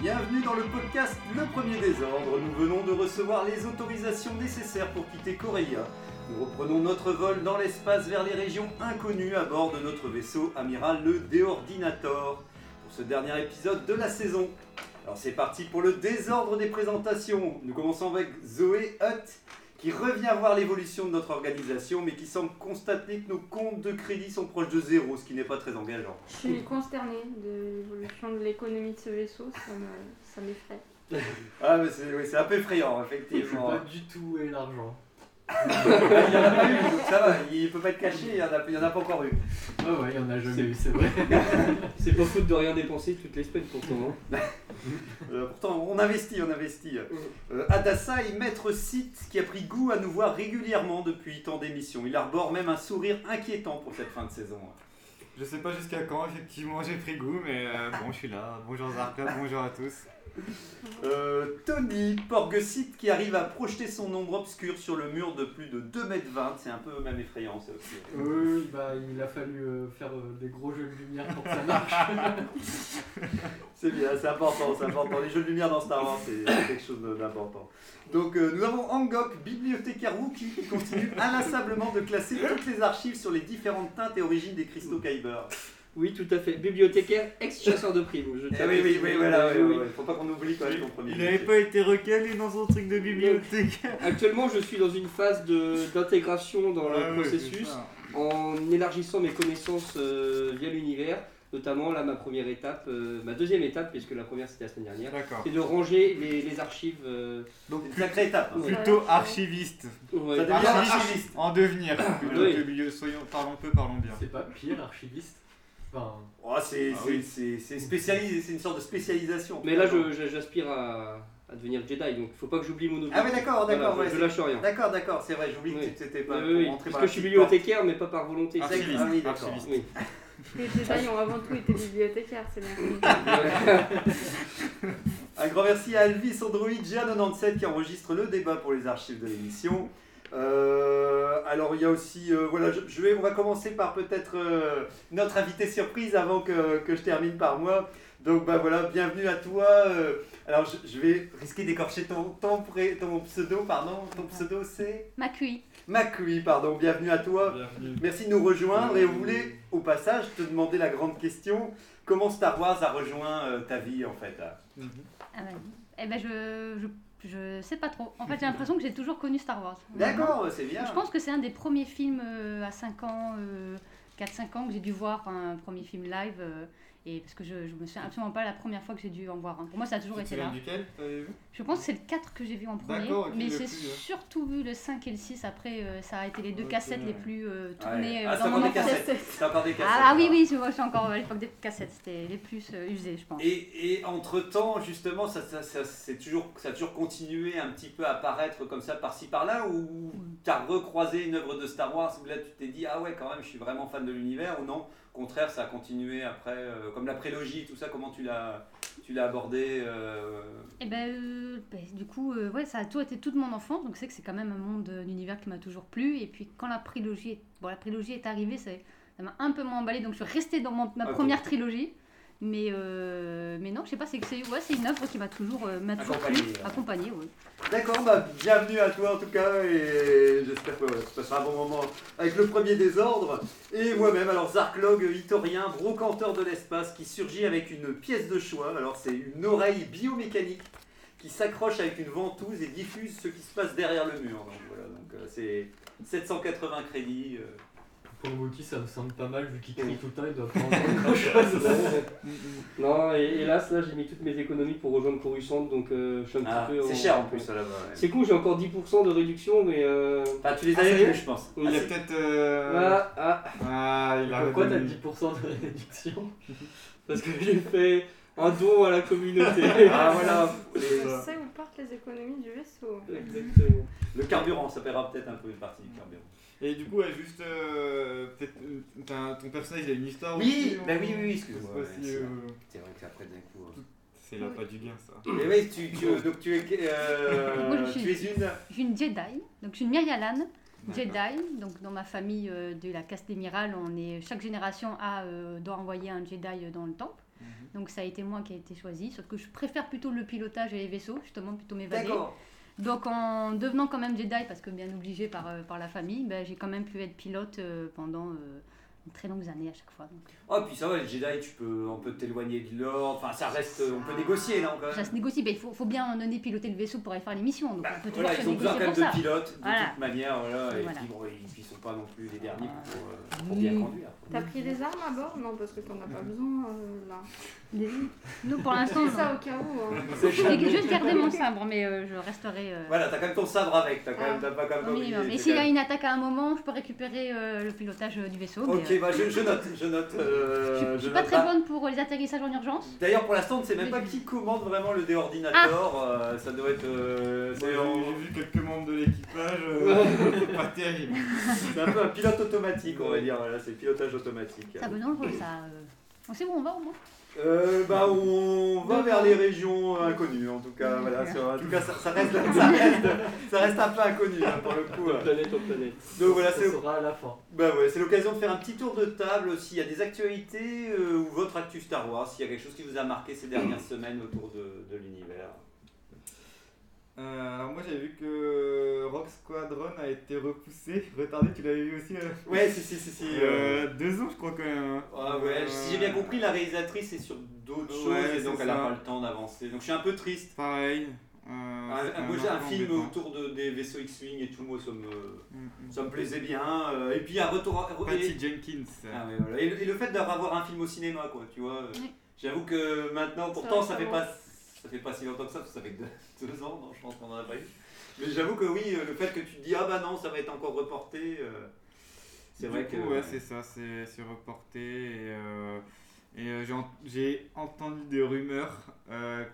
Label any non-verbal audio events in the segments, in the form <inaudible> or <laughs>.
Bienvenue dans le podcast Le Premier Désordre. Nous venons de recevoir les autorisations nécessaires pour quitter Corellia. Nous reprenons notre vol dans l'espace vers les régions inconnues à bord de notre vaisseau amiral le Déordinator pour ce dernier épisode de la saison. Alors c'est parti pour le désordre des présentations. Nous commençons avec Zoé Hutt qui revient voir l'évolution de notre organisation mais qui semble constater que nos comptes de crédit sont proches de zéro, ce qui n'est pas très engageant. Je suis consternée de l'évolution de l'économie de ce vaisseau, ça me- ça m'effraie. <laughs> Ah mais c'est oui, un peu effrayant Je sais effectivement. pas du tout où est l'argent. Il y en a pas eu, donc ça va, il peut pas être caché, il y en a, il y en a pas encore eu. Ah ouais, il y en a jamais eu, c'est vrai. <laughs> C'est pas faute de rien dépenser toutes les semaines pourtant. hein. <laughs> Euh, pourtant, on investit, on investit. Euh, Adassa est maître site qui a pris goût à nous voir régulièrement depuis tant d'émissions. Il arbore même un sourire inquiétant pour cette fin de saison. Je sais pas jusqu'à quand, effectivement, j'ai pris goût, mais euh, bon, je suis là. Bonjour Zarka, bonjour à tous. Euh, Tony, Porgesit, qui arrive à projeter son ombre obscure sur le mur de plus de 2m20. C'est un peu même effrayant, ça aussi. Oui, bah il a fallu euh, faire euh, des gros jeux de lumière pour que ça marche. <laughs> C'est bien, c'est important, c'est important. Les jeux de lumière dans Star Wars, c'est quelque chose d'important. Donc nous avons Angok, bibliothécaire Wookie, qui continue inlassablement de classer toutes les archives sur les différentes teintes et origines des cristaux Kyber. Oui, tout à fait. Bibliothécaire, ex-chasseur de primes. Je Eh oui, oui, oui, voilà, Oui, oui, oui. oui. faut pas qu'on oublie quand même ton premier Il métier. avait pas été recalé dans son truc de bibliothèque. Actuellement, je suis dans une phase de- d'intégration dans Ah le ouais, processus en élargissant mes connaissances euh, via l'univers. Notamment, là, ma première étape, euh, ma deuxième étape, puisque la première c'était la semaine dernière, D'accord. c'est de ranger les, les archives. euh, Donc une sacrée étape. hein. Ouais. plutôt archiviste. ouais. Ça devient archiviste. En devenir. Plutôt Oui. que soyons, parlons peu, parlons bien. C'est pas pire, archiviste. Enfin, Oh, c'est Ah oui. spécialisé, c'est une sorte de spécialisation. Mais là, j'aspire à, à devenir Jedi, donc il faut pas que j'oublie mon objectif. Ah oui, d'accord, d'accord. Voilà, ouais, je, je lâche rien. D'accord, d'accord, c'est vrai, j'oublie Oui. que c'était pas Oui, pour oui, rentrer parce par que je suis bibliothécaire, mais pas par volonté. Archiviste. Ah oui, d'accord. Les Jedi ont avant tout été bibliothécaires, c'est bien. Un grand merci à Elvis Android G97 qui enregistre le débat pour les archives de l'émission. Euh, alors il y a aussi, euh, voilà, je, je vais, on va commencer par peut-être euh, notre invité surprise avant que, que je termine par moi. Donc bah voilà, bienvenue à toi. euh, alors je, je vais risquer d'écorcher ton, ton, pré- ton pseudo, pardon. Ton pseudo c'est Macui. Macui, pardon. Bienvenue à toi. Bienvenue. Merci de nous rejoindre et on voulait au passage te demander la grande question. Comment Star Wars a rejoint euh, ta vie en fait? Ah ouais. Eh ben je, je, je sais pas trop. En fait j'ai l'impression que j'ai toujours connu Star Wars. <laughs> D'accord, c'est bien. Je pense que c'est un des premiers films euh, à 5 ans, euh, 4-5 ans que j'ai dû voir un premier film live. Et parce que je, je me souviens absolument pas la première fois que j'ai dû en voir. Pour moi ça a toujours été là. duquel vu? Je pense que c'est le 4 que j'ai vu en premier, mais j'ai euh. surtout vu le 5 et le 6. Après, euh, ça a été les deux cassettes les plus euh, Ouais. tournées Ah, c'est dans mon des enfance. cassettes. <laughs> C'est encore des cassettes. Ah, ah oui, oui, je vois, je suis encore à l'époque des cassettes. C'était les plus euh, usées, je pense. Et, et entre-temps, justement, ça, ça, ça, c'est toujours, ça a toujours continué un petit peu à apparaître comme ça par-ci par-là, ou tu as recroisé une œuvre de Star Wars, où là tu t'es dit, ah ouais, quand même, je suis vraiment fan de l'univers, ou non? Au contraire, ça a continué après, euh, comme la prélogie, tout ça, comment tu l'as, tu l'as abordé euh, Et ben, euh, ben, du coup, euh, ouais, ça a toujours été toute mon enfance, donc c'est que c'est quand même un monde euh, d'univers qui m'a toujours plu. Et puis quand la prélogie, est, bon, la prélogie est arrivée, ça m'a un peu moins emballé, donc je suis restée dans mon- ma première trilogie. Mais, euh, mais non, je sais pas, c'est ouais, une œuvre qui m'a toujours, euh, m'a toujours plu, Accompagnée, ouais. accompagnée. ouais. D'accord, bah, bienvenue à toi en tout cas, et j'espère que ouais, tu passeras un bon moment avec le premier désordre. Et moi-même, alors Zarklog, Itorien, brocanteur de l'espace, qui surgit avec une pièce de choix. Alors c'est une oreille biomécanique qui s'accroche avec une ventouse et diffuse ce qui se passe derrière le mur. Donc voilà, donc euh, c'est 780 crédits. Pour Wookie, ça me semble pas mal vu qu'il crie tout le temps, il doit prendre <laughs> grand chose. Non, et hélas, là j'ai mis toutes mes économies pour rejoindre Coruscant, donc euh, je suis un Ah, petit peu. c'est en- cher en plus là-bas. ouais. C'est cool, j'ai encore 10% de réduction, mais. Euh... Enfin, tu les Ah, avais ça y est plus, je pense. Oui, Ah, il y a- c'est peut-être. euh, Ah, ah, Ah, il a Pourquoi t'as revenu. 10% de réduction <laughs> parce que j'ai fait un don à la communauté. Ah voilà. Je les- sais où part les économies du vaisseau. Exactement. Le carburant, ça paiera peut-être un peu une partie du carburant. Et du coup, ouais, juste. euh, peut-être. euh, t'as- ton personnage, il a une histoire Oui, aussi, bah ou- oui, oui, oui, excuse-moi, pas ouais, si, c'est euh, vrai. C'est vrai que après d'un coup. euh. C'est là pas du gain, ça. Mais oui, tu, tu- <laughs> donc tu es, euh, Moi, je suis- tu es une. Je suis une Jedi, donc je suis une D'accord. Jedi. Donc dans ma famille euh, de la caste émirale, on est chaque génération a euh, doit envoyer un Jedi dans le temple. Mhm. Donc ça a été moi qui a été choisi, sauf que je préfère plutôt le pilotage et les vaisseaux, justement plutôt m'évader. D'accord. Donc en devenant quand même Jedi, parce que bien obligé par, euh, par la famille, ben, j'ai quand même pu être pilote euh, pendant euh, très longues années à chaque fois. Donc, Oh, puis ça va, les Jedi, tu peux, on peut t'éloigner de l'ordre. Enfin, ça reste. On peut négocier, quand ça se négocie, ben, il faut, faut bien un moment donné piloter le vaisseau pour aller faire les missions. Donc on peut toujours Bah, Voilà, ils ont besoin quand même de pilotes, de Voilà. toute manière, voilà. Et Voilà. puis, bon, ils ne sont pas non plus les derniers pour, euh, pour Oui. bien conduire. T'as pris des armes à bord? Non, parce que t'en as pas besoin euh, là. Des- Nous pour l'instant, C'est ça au cas où. hein. j'ai juste gardé mon sabre, mais euh, je resterai. euh, Voilà, t'as quand même ton sabre avec, t'as quand Ah. même, t'as pas quand même c'est s'il y a une attaque à un moment, je peux récupérer euh, le pilotage euh, du vaisseau. mais, Ok, euh, bah je, je note, je note. euh, je, je je suis pas note. très Ah, bonne pour les atterrissages en urgence. D'ailleurs, pour l'instant, on ne sait même pas qui commande vraiment le déordinateur. euh, ça doit être. euh, c'est J'ai vu quelques membres de l'équipage, euh, pas terrible. c'est un peu un pilote automatique, on va dire. Voilà, c'est le pilotage automatique. C'est un peu dangereux ça. Euh. On sait où on va au moins. Euh, bah, on va vers les régions inconnues, en tout cas. Oui, Voilà, sur- en tout cas, ça, ça reste, ça, <laughs> reste, ça reste un peu inconnu hein, pour le coup. De euh. planète en planète. Donc voilà, ça c'est sera à la fin. bah ouais, c'est l'occasion de faire un petit tour de table s'il y a des actualités euh, ou votre actu Star Wars, s'il y a quelque chose qui vous a marqué ces dernières semaines autour de, de l'univers. Euh, alors moi j'avais vu que Rock Squadron a été repoussé, retardé, tu l'avais vu aussi euh, <laughs> Ouais, si, si, si, si. euh, euh, Deux ans je crois quand même. hein. Ah ouais, si j'ai bien compris, la réalisatrice est sur d'autres Ouais, choses et donc elle n'a ça. pas le temps d'avancer. Donc je suis un peu triste. Pareil. euh, un- moi un j'ai un film embêtant. autour de, des vaisseaux X-Wing et tout, moi ça me, Mm, mm. ça me plaisait bien. euh, Et puis un retour à... Patty et- Jenkins. Ah ouais, voilà. et, le, et le fait d'avoir un film au cinéma, quoi, tu vois. euh. J'avoue que maintenant, pourtant ça fait récemment. pas, ça fait pas si longtemps que ça, parce que ça fait deux, <laughs> deux ans, non, je pense qu'on en a pas eu. Mais j'avoue que oui, euh, le fait que tu te dis ah bah non, ça va être encore reporté, euh, c'est vrai coup, que. ouais, c'est ça, c'est reporté. Et, euh, et euh, j'ai en- j'ai entendu des rumeurs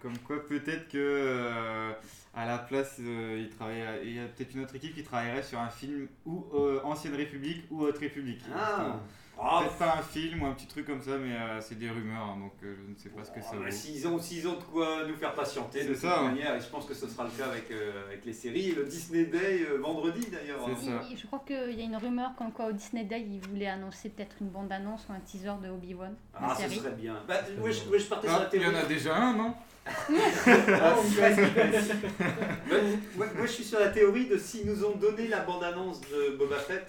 comme quoi peut-être que à la place, il, travaille- il y a peut-être une autre équipe qui travaillerait sur un film ou euh, Ancienne République ou Haute République. Ah, Ah, Peut-être pas un film ou un petit truc comme ça, mais euh, c'est des rumeurs, hein, donc euh, je ne sais pas ce que ça Ah, vaut. bah, S'ils ont, s'ils ont de quoi nous faire patienter de C'est toute ça. manière, et je pense que ce sera le cas avec, euh, avec les séries, le Disney Day euh, vendredi d'ailleurs. C'est hein. ça. Je crois qu'il y a une rumeur comme quoi au Disney Day, ils voulaient annoncer peut-être une bande-annonce ou un teaser de Obi-Wan, la Ah, ce série. serait bien. Bah, ouais, je, ouais, je partais sur la Ah, il y théorie. en a déjà un, non? Ah, <laughs> moi, je suis sur la théorie de s'ils nous ont donné la bande-annonce de Boba Fett,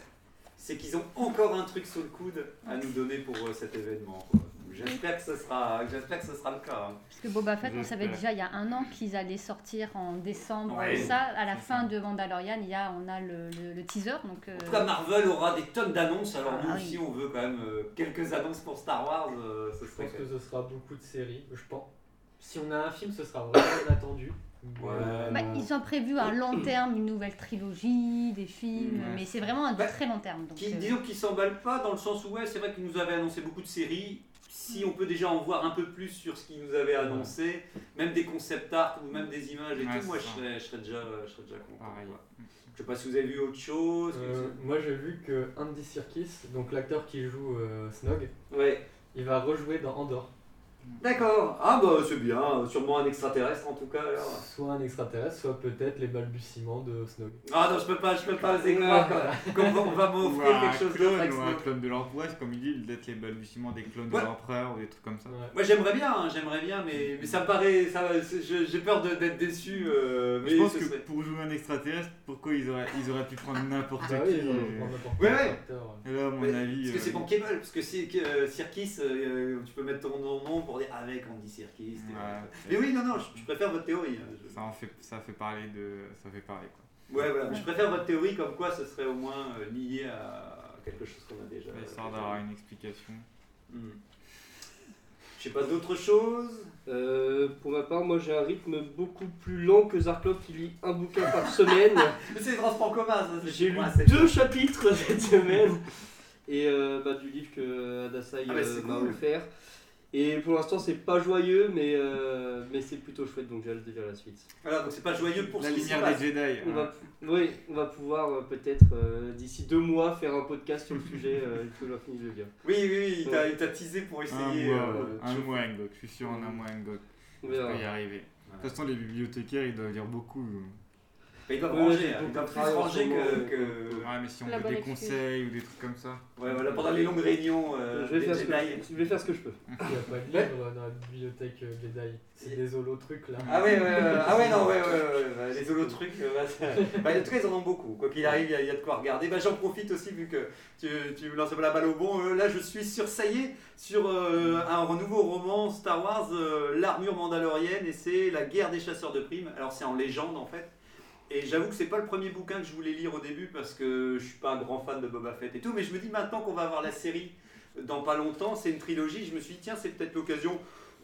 c'est qu'ils ont encore un truc sous le coude à nous donner pour euh, cet événement. J'espère que ce sera, j'espère que ce sera le cas. hein. Parce que Boba Fett, on savait déjà il y a un an qu'ils allaient sortir en décembre. Ouais, ça, à la fin ça. de Mandalorian, il y a, on a le, le- le teaser. Donc, euh, En tout cas, Marvel aura des tonnes d'annonces. Alors nous Ah, aussi, oui. on veut quand même euh, quelques annonces pour Star Wars. euh, ce Je pense que ce sera beaucoup de séries. Je pense. Si on a un film, ce sera vraiment inattendu. Ouais. bah, ils ont prévu à long <coughs> terme une nouvelle trilogie, des films, Ouais. mais c'est vraiment à Bah, très long terme. Donc, Qui, euh, disons qu'ils s'emballent pas dans le sens où ouais, c'est vrai qu'ils nous avaient annoncé beaucoup de séries. Si on peut déjà en voir un peu plus sur ce qu'ils nous avaient annoncé, même des concept art ou même des images et Ouais, tout, moi je serais, je serais déjà, je serais déjà content. Pareil. quoi. Je sais pas si vous avez vu autre chose. Euh, moi j'ai vu que Andy Serkis, donc l'acteur qui joue euh, Snog, Ouais. il va rejouer dans Andorre. D'accord. Ah bah c'est bien. Sûrement un extraterrestre en tout cas alors. Soit un extraterrestre, soit peut-être les balbutiements de Snog. Ah non, je peux pas, je peux pas oser croire qu'on- va- on va m'offrir un quelque chose d'autre. ou un clone de l'empereur, comme il dit, peut-être les balbutiements des clones Ouais. de l'empereur ou des trucs comme ça. Ouais. Moi j'aimerais bien, hein, j'aimerais bien, mais, mais ça me paraît, ça, j'ai peur d'être déçu. euh, mais je pense que serait- pour jouer un extraterrestre, pourquoi ils auraient, ils auraient pu prendre n'importe Bah qui oui, euh, Ouais, ouais. Et là, à mon Mais- avis. Parce que c'est euh, bankable, parce que euh, Sirkis, euh, tu peux mettre ton nom pour avec Andy Ouais. Mais oui, non, non, je, je préfère votre théorie. hein, je- Ça, en fait, ça fait parler de. Ça fait parler quoi. Ouais, voilà, je préfère votre théorie comme quoi ce serait au moins euh, lié à quelque chose qu'on a déjà. Histoire déjà d'avoir une explication. Hmm. Je sais pas d'autres choses? Euh, pour ma part, moi j'ai un rythme beaucoup plus lent que Zarklov qui lit un bouquin par <laughs> semaine. Mais c'est les transports communs, ça. c'est- J'ai lu deux chapitres <laughs> cette semaine et euh, bah, du livre que Adasai Ah, bah, euh, m'a cool. offert. Et pour l'instant, c'est pas joyeux, mais, euh, mais c'est plutôt chouette, donc j'ai hâte de lire la suite. Voilà, donc c'est pas joyeux pour La ce qui lumière des Jedi. On hein. va, oui, on va pouvoir euh, peut-être euh, d'ici deux mois faire un podcast sur le <laughs> sujet euh, une fois que finit de lire. Oui, oui, oui, il t'a- teasé pour Un essayer. mois, euh, un de mois. Je suis sûr en un mois, Ngok. On peux y arriver. De toute façon, les bibliothécaires, ils doivent lire beaucoup. Mais ils doivent Ouais, ranger, hein, ils doivent plus ranger que. que- Ouais, mais si on La veut des excuse. conseils ou des trucs comme ça. Ouais, voilà, pendant les longues réunions euh, je, vais faire ce que, je vais faire ce que je peux. <laughs> Il n'y a pas de livre dans la bibliothèque euh, Jedi. C'est des holotrucs là. Ah ouais, ouais, ouais, ah ouais, non, ouais, ouais, ouais, ouais, bah, les holotrucs, <laughs> euh, bah, ça- bah, en tout cas, ils en ont beaucoup. Quoi qu'il arrive, il y, a- il y a de quoi regarder. Bah, j'en profite aussi, vu que tu, tu me lances la balle au bon. Euh, là, je suis sur, ça y est, sur euh, un nouveau roman Star Wars, euh, L'armure mandalorienne, et c'est La guerre des chasseurs de primes. Alors, c'est en légende, en fait. Et j'avoue que c'est pas le premier bouquin que je voulais lire au début parce que je suis pas un grand fan de Boba Fett et tout, mais je me dis maintenant qu'on va avoir la série dans pas longtemps, c'est une trilogie, je me suis dit tiens c'est peut-être l'occasion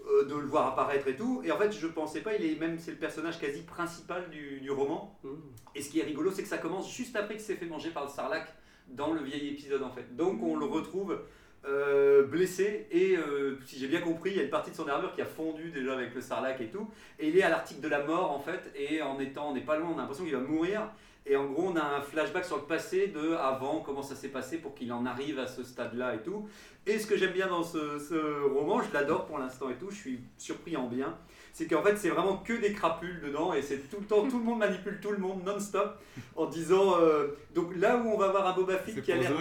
euh, de le voir apparaître et tout. Et en fait je pensais pas, il est même c'est le personnage quasi principal du, du roman. Mmh. Et ce qui est rigolo c'est que ça commence juste après qu'il s'est fait manger par le Sarlacc dans le vieil épisode en fait. Donc on le retrouve euh, blessé et euh, si j'ai bien compris il y a une partie de son armure qui a fondu déjà avec le Sarlacc et tout. Et il est à l'article de la mort en fait et en étant, on n'est pas loin, on a l'impression qu'il va mourir. Et en gros, on a un flashback sur le passé de avant, comment ça s'est passé pour qu'il en arrive à ce stade-là et tout. Et ce que j'aime bien dans ce roman, je l'adore pour l'instant et tout, je suis surpris en bien, c'est qu'en fait, c'est vraiment que des crapules dedans et c'est tout le temps, tout le monde manipule tout le monde non-stop en disant. euh, donc là où on va voir un Boba Fett qui a l'air.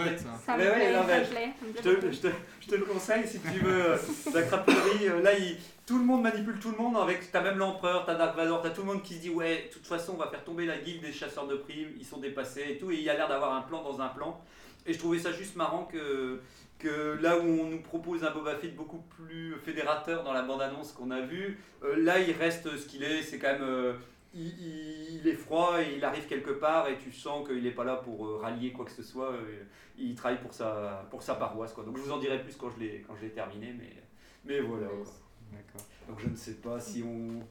Ça. Me plaît, te, je te le conseille si tu veux euh, <laughs> la crapulerie. euh, là, il- tout le monde manipule tout le monde. Avec, t'as même l'empereur, t'as Dark Vador, t'as tout le monde qui se dit ouais, de toute façon, on va faire tomber la guilde des chasseurs de primes. Ils sont dépassés et tout. Et il y a l'air d'avoir un plan dans un plan. Et je trouvais ça juste marrant que que là où on nous propose un Boba Fett beaucoup plus fédérateur dans la bande-annonce qu'on a vue, euh, là il reste ce qu'il est, c'est quand même... euh, il, il- il est froid et il arrive quelque part et tu sens qu'il n'est pas là pour euh, rallier quoi que ce soit, euh, il travaille pour sa, pour sa paroisse. Quoi. Donc je vous en dirai plus quand je l'ai quand je l'ai terminé, mais, mais voilà. quoi. D'accord. Donc je ne sais pas si on...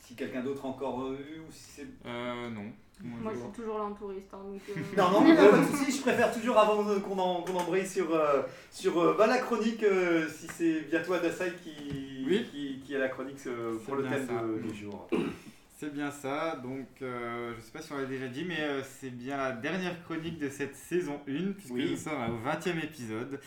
Si quelqu'un d'autre a encore eu ou si c'est... Euh, non. Moi, Moi, je- suis toujours là en touriste. hein, donc, euh, Non, non, non, pas de <laughs> soucis, je préfère toujours avant de- qu'on en- qu'on embraye sur, euh, sur euh, bah, la chronique, euh, si c'est bien toi Dasai qui, Oui. qui, qui a la chronique euh, pour le thème ça. de- du jour. C'est bien ça, donc euh, je sais pas si on l'a déjà dit, mais euh, c'est bien la dernière chronique de cette saison 1, puisque Oui. nous sommes au 20e épisode.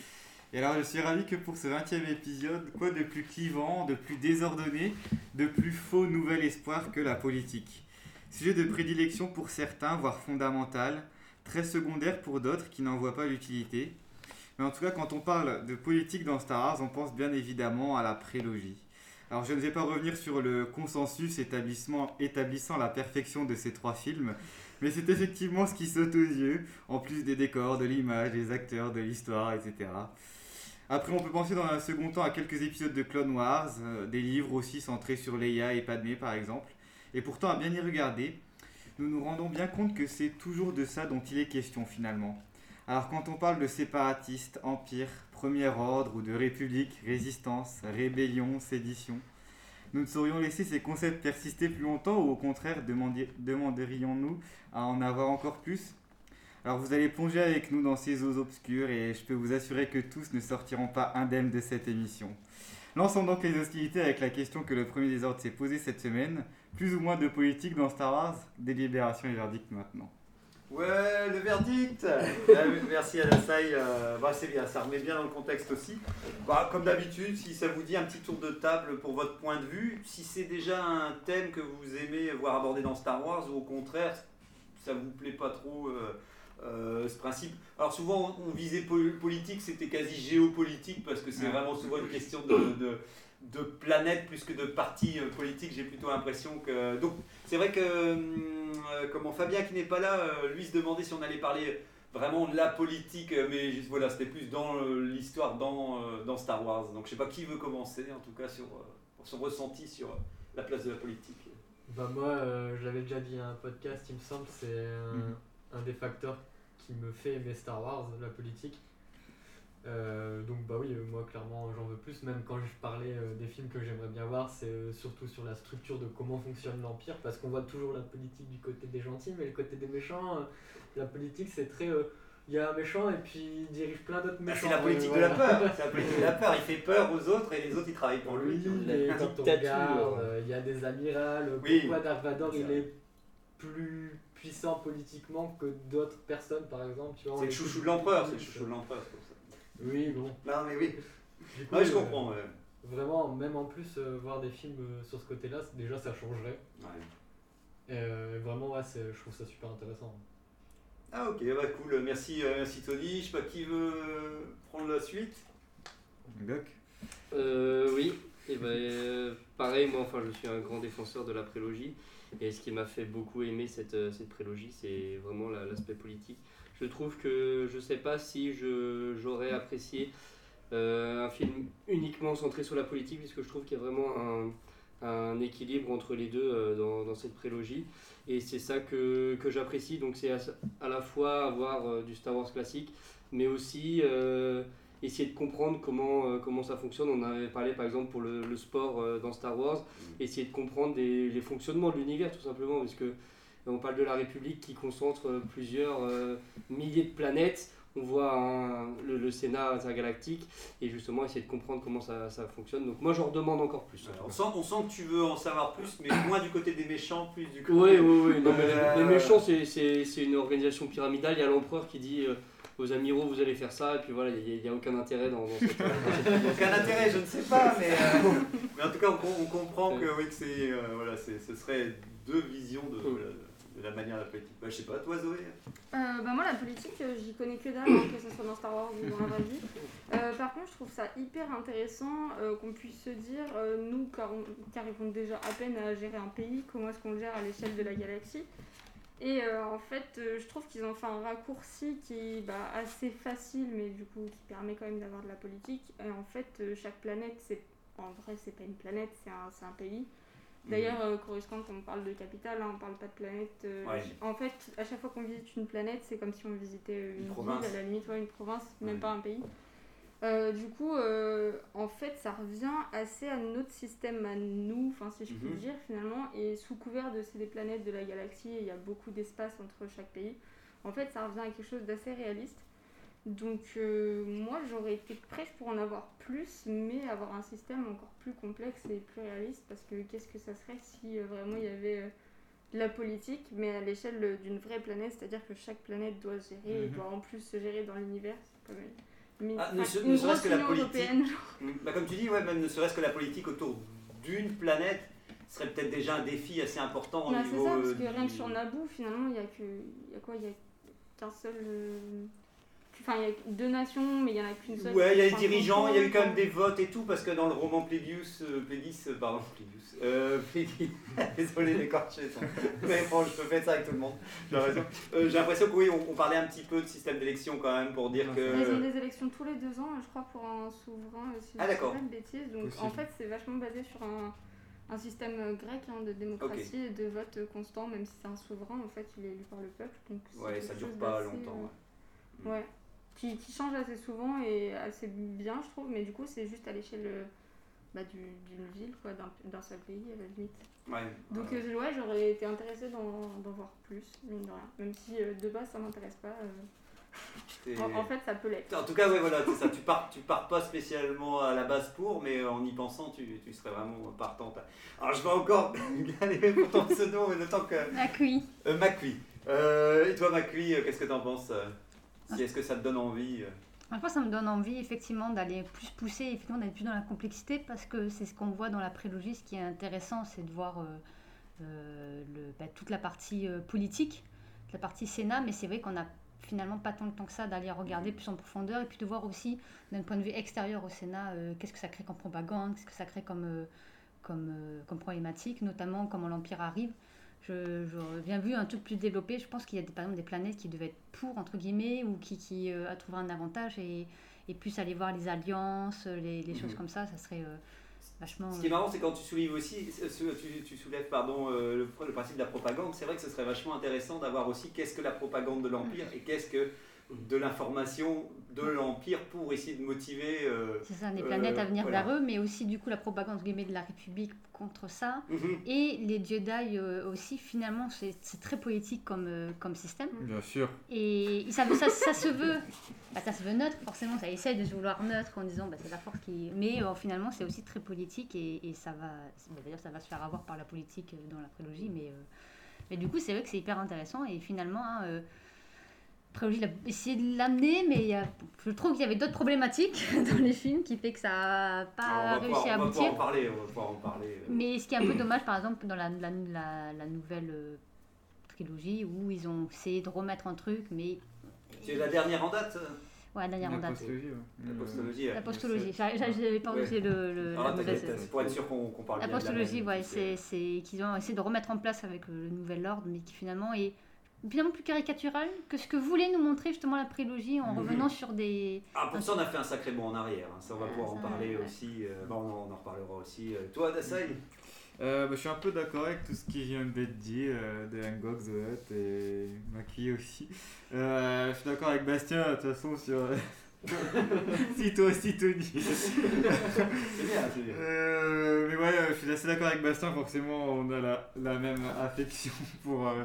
Et alors je suis ravi que pour ce 20e épisode, quoi de plus clivant, de plus désordonné, de plus faux nouvel espoir que la politique? Sujet de prédilection pour certains, voire fondamental, très secondaire pour d'autres qui n'en voient pas l'utilité. Mais en tout cas, quand on parle de politique dans Star Wars, on pense bien évidemment à la prélogie. Alors je ne vais pas revenir sur le consensus établissant la perfection de ces trois films, mais c'est effectivement ce qui saute aux yeux, en plus des décors, de l'image, des acteurs, de l'histoire, etc. Après, on peut penser dans un second temps à quelques épisodes de Clone Wars, euh, des livres aussi centrés sur Leia et Padmé par exemple. Et pourtant, à bien y regarder, nous nous rendons bien compte que c'est toujours de ça dont il est question finalement. Alors quand on parle de séparatistes, empire, premier ordre ou de république, résistance, rébellion, sédition, nous ne saurions laisser ces concepts persister plus longtemps ou au contraire demanderions-nous à en avoir encore plus? Alors vous allez plonger avec nous dans ces eaux obscures et je peux vous assurer que tous ne sortiront pas indemnes de cette émission. Lançons donc les hostilités avec la question que le premier désordre s'est posée cette semaine. Plus ou moins de politique dans Star Wars Délibération et verdict maintenant. Ouais, le verdict <laughs> Ah, Merci à Dasai, euh, bah, c'est bien, ça remet bien dans le contexte aussi. Bah, comme d'habitude, si ça vous dit un petit tour de table pour votre point de vue, si c'est déjà un thème que vous aimez voir abordé dans Star Wars ou au contraire, ça vous plaît pas trop euh, euh, ce principe. Alors souvent on, on visait pol- politique, c'était quasi géopolitique parce que c'est vraiment souvent une question de, de, de planète plus que de parti euh, politique. J'ai plutôt l'impression que... Donc c'est vrai que hum, euh, comment Fabien qui n'est pas là, euh, lui se demandait si on allait parler vraiment de la politique, euh, mais juste, voilà, c'était plus dans l'histoire dans, dans Star Wars. Donc je sais pas qui veut commencer en tout cas sur, pour son ressenti sur la place de la politique. Bah moi, je l'avais déjà dit à un podcast, il me semble, c'est un, Mhm. un des facteurs qui me fait aimer Star Wars, la politique. Euh, donc bah oui, euh, moi clairement j'en veux plus, même quand je parlais euh, des films que j'aimerais bien voir, c'est euh, surtout sur la structure de comment fonctionne l'Empire, parce qu'on voit toujours la politique du côté des gentils, mais le côté des méchants, euh, la politique c'est très... euh, il y a un méchant et puis il dirige plein d'autres Bah, méchants. c'est la politique de la peur. C'est la politique de la peur. Il fait peur aux autres et les autres ils travaillent pour lui. Oui, et quand on dictature. regarde, euh, il y a des amirals. Oui. Pourquoi Dark Vador C'est il est plus puissant politiquement que d'autres personnes, par exemple C'est le chouchou de l'empereur, c'est le chouchou de l'empereur. Oui, bon. Non mais oui. Du coup, Ouais, je euh, comprends. ouais. Vraiment, même en plus, euh, voir des films euh, sur ce côté-là, c- déjà ça changerait. Ouais. Et euh, vraiment, ouais, c'est- je trouve ça super intéressant. Ah ok, bah cool. Merci, euh, merci Tony. Je sais pas qui veut prendre la suite. Doc Euh, oui, et ben, euh, pareil, moi enfin, je suis un grand défenseur de la prélogie. Et ce qui m'a fait beaucoup aimer cette, euh, cette prélogie, c'est vraiment la- l'aspect politique. Je trouve que je sais pas si j'aurais apprécié euh, un film uniquement centré sur la politique, puisque je trouve qu'il y a vraiment un, un équilibre entre les deux euh, dans, dans cette prélogie. Et c'est ça que, que j'apprécie. Donc c'est à, à la fois avoir euh, du Star Wars classique, mais aussi essayer de comprendre comment, comment ça fonctionne. On avait parlé par exemple pour le, le sport dans Star Wars, essayer de comprendre des- les fonctionnements de l'univers tout simplement, parce que on parle de la République qui concentre euh, plusieurs euh, milliers de planètes. On voit un- le, le Sénat intergalactique et justement essayer de comprendre comment ça, ça fonctionne. Donc moi j'en redemande encore plus. en On sent, on sent que tu veux en savoir plus, mais <coughs> moins du côté des méchants, plus du côté. Oui, oui, oui. Non, mais les- Euh, les, méchants, c'est- une organisation pyramidale. Il y a l'empereur qui dit euh, aux amiraux, vous allez faire ça, et puis voilà, il n'y a, aucun intérêt dans, dans cette. <laughs> Aucun intérêt, je ne sais pas, mais, euh, mais en tout cas, on, com- on comprend que, oui, que c'est, voilà, ce serait deux visions de, voilà, de la manière la politique. Bah, je sais pas, toi Zoé Euh, bah moi la politique euh, j'y connais que dalle hein, que ce soit dans Star Wars ou dans la vie. Euh, par contre je trouve ça hyper intéressant qu'on puisse se dire nous qui arrivons déjà à peine à gérer un pays comment est-ce qu'on le gère à l'échelle de la galaxie et en fait je trouve qu'ils ont fait un raccourci qui est bah, assez facile mais du coup qui permet quand même d'avoir de la politique et en fait chaque planète c'est en vrai c'est pas une planète c'est un, un pays D'ailleurs, euh, Coruscant, quand on parle de capitale, hein, on parle pas de planète. euh, Ouais. En fait, à chaque fois qu'on visite une planète, c'est comme si on visitait euh, une, ville, province. à la limite, ouais, une province, même Ouais. pas un pays. Euh, du coup, euh, en fait, ça revient assez à notre système, à nous, enfin si je puis Mhm. dire finalement, et sous couvert de c'est des planètes de la galaxie, il y a beaucoup d'espace entre chaque pays. En fait, ça revient à quelque chose d'assez réaliste. Donc euh, moi j'aurais été prête pour en avoir plus, mais avoir un système encore plus complexe et plus réaliste, parce que qu'est-ce que ça serait si euh, vraiment il y avait euh, de la politique, mais à l'échelle d'une vraie planète, c'est-à-dire que chaque planète doit se gérer et Mhm. doit en plus se gérer dans l'univers. C'est comme une, une- Ah, ne une ne serait-ce grosse que la politique. genre. <laughs> Bah, Comme tu dis, ouais, même ne serait-ce que la politique autour d'une planète serait peut-être déjà un défi assez important au Bah, c'est niveau. ça, parce que rien que sur Naboo, finalement, il y a que. Il y a quoi Il y a qu'un seul. Enfin, il y a deux nations, mais il y en a qu'une seule. Ouais, il y a les dirigeants, il y a eu quand même des votes et tout, parce que dans le roman Plédius, euh, Plédis, euh, pardon, Plédius, euh, Plédis, <laughs> désolé d'écorcher ça, mais bon, je peux faire ça avec tout le monde, j'ai raison. Euh, j'ai l'impression que oui, on, on parlait un petit peu de système d'élection quand même pour dire Mais Ils ont que. des élections tous les deux ans, je crois, pour un souverain, euh, si Ah, je d'accord. pas de bêtises. Donc Possible. en fait, c'est vachement basé sur un, un système euh, grec hein, de démocratie et de vote constant, même si c'est un souverain, en fait, il est élu par le peuple. Donc Ouais, ça dure pas longtemps. euh, Ouais. Qui, qui change assez souvent et assez bien, je trouve, mais du coup, c'est juste à l'échelle euh, bah, du- d'une ville, quoi, d'un d'un seul pays, à la limite. Ouais. Donc, ouais. euh, ouais, j'aurais été intéressée d'en d'en voir plus, mine de rien. Même si euh, de base, ça m'intéresse pas. euh, en, en fait, ça peut l'être. En tout cas, ouais, voilà, c'est ça. Tu pars, tu pars pas spécialement à la base pour, mais en y pensant, tu, tu serais vraiment partante. Alors, je vais encore <laughs> galérer pour ton pseudo, mais le temps que. Macui. Euh, Macui. Euh, et toi, Macui, euh, qu'est-ce que t'en penses euh, si, Est-ce que ça te donne envie euh que ça me donne envie effectivement d'aller plus pousser, effectivement d'aller plus dans la complexité parce que c'est ce qu'on voit dans la prélogie. Ce qui est intéressant, c'est de voir euh, euh, le- bah, toute la partie euh, politique, la partie Sénat, mais c'est vrai qu'on n'a finalement pas tant le temps que ça d'aller regarder plus en profondeur et puis de voir aussi d'un point de vue extérieur au Sénat qu'est-ce que ça crée comme propagande, qu'est-ce que ça crée comme, comme, comme problématique, notamment comment l'Empire arrive. Je, j'aurais bien vu un truc plus développé. Je pense qu'il y a des, par exemple des planètes qui devaient être pour, entre guillemets, ou qui, qui euh, trouveraient un avantage et, et plus aller voir les alliances, les, les choses Mhm. comme ça, ça serait euh, vachement. Ce qui est euh, marrant, c'est quand tu soulèves aussi, tu, tu soulèves pardon, euh, le, le principe de la propagande. C'est vrai que ce serait vachement intéressant d'avoir aussi qu'est-ce que la propagande de l'Empire et qu'est-ce que de l'information de l'Empire pour essayer de motiver. euh, C'est ça, les euh, planètes à venir voilà. vers eux, mais aussi du coup la propagande de la République contre ça. Mhm. Et les Jedi euh, aussi, finalement, c'est très poétique comme, euh, comme système. Bien sûr. Et ça, ça, ça se veut, bah, ça se veut neutre, forcément, ça essaye de se vouloir neutre en disant bah, c'est la force qui. Mais euh, finalement, c'est aussi très politique et, et ça va. bah, D'ailleurs, ça va se faire avoir par la politique euh, dans la prélogie, mais, euh, mais du coup, c'est vrai que c'est hyper intéressant et finalement. hein, euh, Prélogie, il a essayé de l'amener, mais il y a- je trouve qu'il y avait d'autres problématiques <laughs> dans les films qui fait que ça n'a pas Alors, réussi pouvoir- à on va aboutir. en parler, on va pouvoir en parler. euh. Mais ce qui est un peu dommage, par exemple, dans la, la, la- la nouvelle euh, trilogie, où ils ont essayé de remettre un truc, mais... C'est la dernière en date Ouais, la dernière en date. postologie, ouais. La Euh, postologie. ouais. La postologie, j'a- j'a- j'avais pas Ouais. envie le, le, Ah, c'est pour être sûr qu'on qu'on parle La bien de la postologie, ouais, c'est c'est qu'ils ont essayé de remettre en place avec le nouvel ordre, mais qui finalement est bien plus caricatural que ce que voulait nous montrer justement la prélogie en revenant sur des... Ah, pour ça, on a fait un sacré bond en arrière. hein. Ça, on va pouvoir en parler ouais. aussi. euh, bon, on en reparlera aussi. Euh, Toi, Dasai Euh, bah, je suis un peu d'accord avec tout ce qui vient d'être dit, euh, de Hangok, The Hut et Maki aussi. Euh, je suis d'accord avec Bastien, de toute façon, sur. Si toi aussi, Tony. C'est bien, c'est bien. Euh, mais ouais, je suis assez d'accord avec Bastien, forcément, on a la, la même affection <laughs> pour, euh,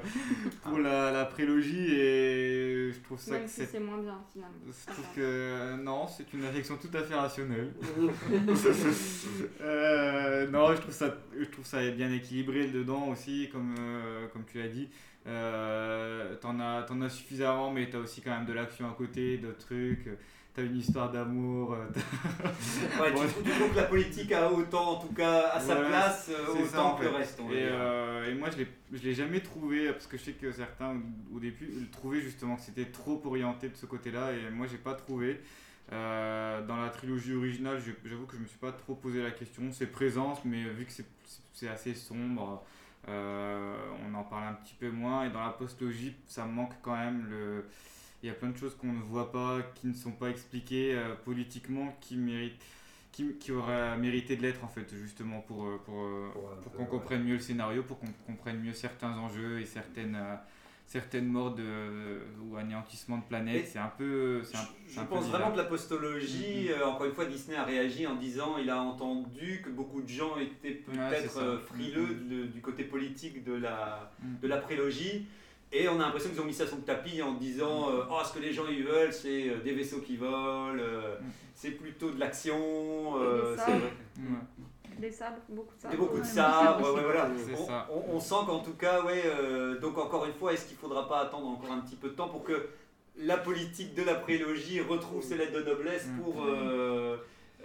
pour la, la prélogie et je trouve ça Même que si c'est. moins bien finalement. Je trouve que euh, non, c'est une affection tout à fait rationnelle. <laughs> Euh, non, je trouve ça, je trouve ça bien équilibré dedans aussi, comme, euh, comme tu l'as dit. Euh, t'en as, t'en as suffisamment, mais t'as aussi quand même de l'action à côté, d'autres trucs. T'as une histoire d'amour. euh, <laughs> Ouais, Bon, <laughs> tu, tu que la politique a autant, en tout cas, à sa place, euh, autant ça, en que le reste. on Et, euh, et moi, je l'ai, jamais trouvé, parce que je sais que certains, au début, trouvaient justement que c'était trop orienté de ce côté-là, et moi, j'ai pas trouvé. Euh, dans la trilogie originale, j'avoue que je me suis pas trop posé la question. C'est présent, mais vu que c'est, c'est assez sombre, euh, on en parle un petit peu moins. Et dans la postlogie, ça manque quand même le. Il y a plein de choses qu'on ne voit pas, qui ne sont pas expliquées euh, politiquement, qui méritent qui, qui mérité de l'être en fait justement pour, euh, pour, euh, Pour qu'on comprenne mieux le scénario, pour qu'on comprenne mieux certains enjeux et certaines, certaines morts de, ou anéantissement de planètes. C'est un peu. Un, Je un pense vraiment que la postologie, euh, encore une fois, Disney a réagi en disant il a entendu que beaucoup de gens étaient peut-être frileux de- du côté politique de la, de la prélogie. Et on a l'impression qu'ils ont mis ça sur le tapis en disant euh, Oh, ce que les gens ils veulent, c'est euh, des vaisseaux qui volent, euh, Mhm. c'est plutôt de l'action. euh, Des c'est sabres. vrai. Ouais. Des sabres, beaucoup de sabres. Beaucoup de sabres, ouais, voilà. On, on- on sent qu'en tout cas, ouais, euh, donc encore une fois, est-ce qu'il ne faudra pas attendre encore un petit peu de temps pour que la politique de la prélogie retrouve ses lettres de noblesse Mm. pour,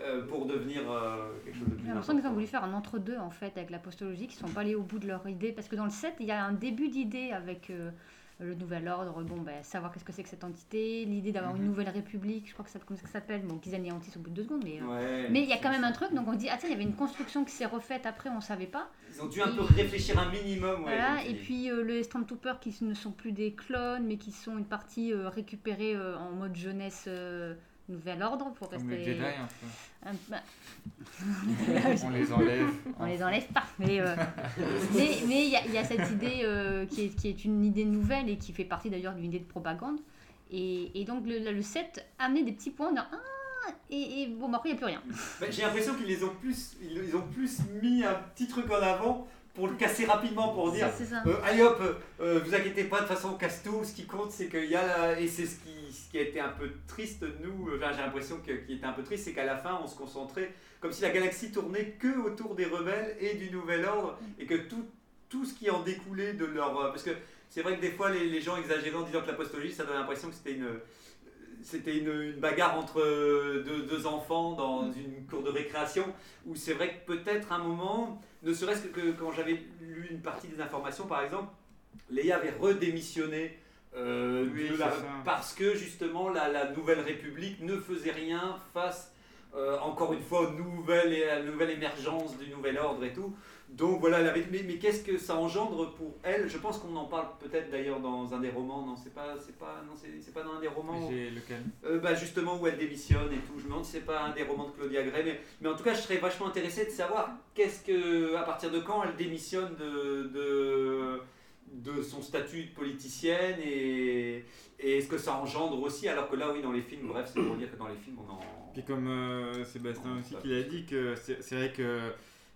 euh, pour devenir euh, quelque chose de plus J'ai l'impression qu'ils ont voulu faire un entre-deux en fait avec la postologie, qui sont pas allés au bout de leur idée. Parce que dans le 7, il y a un début d'idée avec euh, le nouvel ordre, bon, ben, savoir qu'est-ce que c'est que cette entité, l'idée d'avoir une Mhm. nouvelle république, je crois que ça comme ça que ça s'appelle, bon, qu'ils anéantissent au bout de deux secondes. Mais, Ouais, mais il y a c'est quand même un truc, donc on dit, ah tiens, il y avait une construction qui s'est refaite après, on savait pas. Ils ont dû un peu réfléchir un minimum. Ouais, Voilà, et puis les Stormtroopers qui ne sont plus des clones, mais qui sont une partie récupérée en mode jeunesse nouvel ordre pour Comme rester. les Jedi un peu. un- bah, <laughs> On les enlève. on les enlève pas. Mais euh, mais mais il y, a- il y a cette idée euh, qui, est, qui est une idée nouvelle et qui fait partie d'ailleurs d'une idée de propagande. Et, et donc le, le 7 a amené des petits points dans ah et, et bon bah, après il n'y a plus rien. Bah, J'ai l'impression qu'ils les ont plus, ils, ils ont plus mis un petit truc en avant pour le casser rapidement pour dire. Euh, allez hop, euh, vous inquiétez pas, de toute façon on casse tout, ce qui compte c'est qu'il y a la... Et c'est ce qui, ce qui a été un peu triste, nous, euh, enfin, j'ai l'impression que, qui était un peu triste, c'est qu'à la fin on se concentrait comme si la galaxie tournait que autour des rebelles et du Nouvel Ordre, et que tout, tout ce qui en découlait de leur... euh, Parce que c'est vrai que des fois les, les gens exagéraient en disant que la postologie, ça donne l'impression que c'était une... C'était une, une bagarre entre deux, deux enfants dans une cour de récréation, où c'est vrai que peut-être un moment, ne serait-ce que, que quand j'avais lu une partie des informations, par exemple, Leia avait redémissionné euh, Oui, de c'est la- ça. parce que justement la, la Nouvelle République ne faisait rien face, euh, encore une fois, aux nouvelles, et à la nouvelle émergence du Nouvel Ordre et tout. Donc voilà, avait- mais, mais qu'est-ce que ça engendre pour elle? Je pense qu'on en parle peut-être d'ailleurs dans un des romans. Non, c'est pas, c'est pas, non, c'est, pas dans un des romans. J'ai lequel? Euh, bah justement où elle démissionne et tout. Je me demande si c'est pas un des romans de Claudia Gray, mais, mais en tout cas je serais vachement intéressé de savoir qu'est-ce que, à partir de quand elle démissionne de, de, de son statut de politicienne et, et ce que ça engendre aussi, alors que là, oui, dans les films, bref, c'est pour dire que dans les films, on en. Puis comme euh, Sébastien aussi qui l'a dit, que c'est vrai que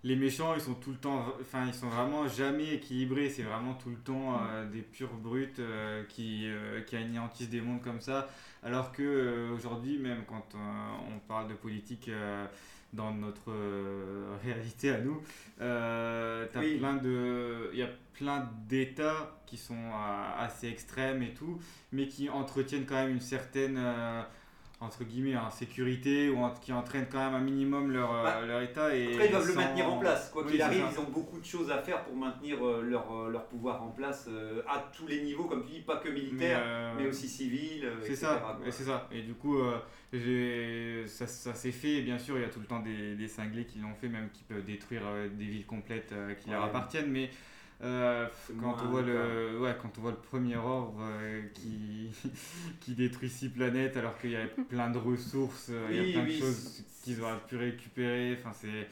les méchants, ils sont tout le temps, enfin, ils sont vraiment jamais équilibrés. C'est vraiment tout le temps euh, des purs brutes euh, qui, euh, qui anéantissent des mondes comme ça. Alors que aujourd'hui, même quand on parle de politique dans notre <laughs> réalité à nous, t'as Oui. plein de, il y a plein d'États qui sont assez extrêmes et tout, mais qui entretiennent quand même une certaine entre guillemets hein, sécurité ou en- qui entraînent quand même un minimum leur, euh, Bah, leur état et Après, ils doivent le maintenir en place. Quoi Oui, qu'il arrive, ils ont beaucoup de choses à faire pour maintenir euh, leur, euh, leur pouvoir en place euh, à tous les niveaux, comme tu dis, pas que militaire, mais, euh, aussi civil. C'est ça, c'est ça. Et du coup, euh, ça, ça s'est fait. Et bien sûr, il y a tout le temps des, des cinglés qui l'ont fait, même qui peuvent détruire des villes complètes qui leur appartiennent. Mais euh, quand, on voit le ouais, quand on voit le premier ordre euh, qui, <laughs> qui détruit six planètes alors qu'il y a plein de ressources, euh, il Oui, y a plein oui, de choses qu'ils auraient pu récupérer. Enfin, c'est.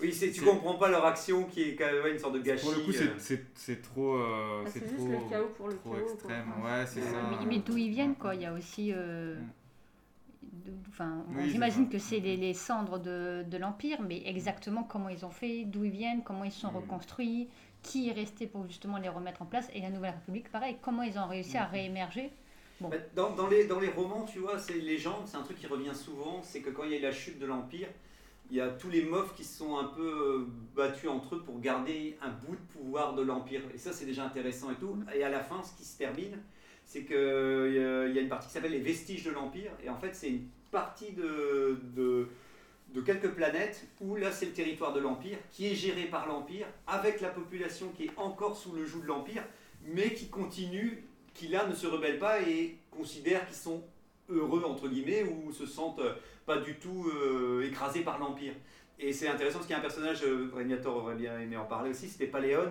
Oui, c'est, tu c'est- comprends pas leur action qui est quand même ouais, une sorte de gâchis. Pour le coup, euh. c'est- c'est c'est trop, euh, Bah, c'est c'est juste trop, le chaos pour le chaos, extrême. Ouais, c'est Euh, ça. mais, mais d'où ils viennent, quoi. Il y a aussi. euh, Mm. Enfin, Oui, j'imagine que c'est les, les cendres de, de l'Empire, mais exactement comment ils ont fait, d'où ils viennent, comment ils sont Mm. reconstruits, qui est resté pour justement les remettre en place, et la Nouvelle République, pareil, comment ils ont réussi à réémerger. Bon, Bah, Dans, dans les, dans les romans, tu vois, c'est légende, c'est un truc qui revient souvent, c'est que quand il y a eu la chute de l'Empire, il y a tous les mofs qui se sont un peu euh, battus entre eux pour garder un bout de pouvoir de l'Empire. Et ça, c'est déjà intéressant et tout. Et à la fin, ce qui se termine, c'est qu'il y a une partie qui s'appelle les vestiges de l'Empire. Et en fait, c'est une partie de, de, quelques planètes où là, c'est le territoire de l'Empire qui est géré par l'Empire avec la population qui est encore sous le joug de l'Empire, mais qui continue, qui là ne se rebelle pas et considère qu'ils sont heureux, entre guillemets, ou se sentent euh, pas du tout euh, écrasés par l'Empire. Et c'est intéressant parce qu'il y a un personnage, euh, Régnator aurait bien aimé en parler aussi, c'était Paléon.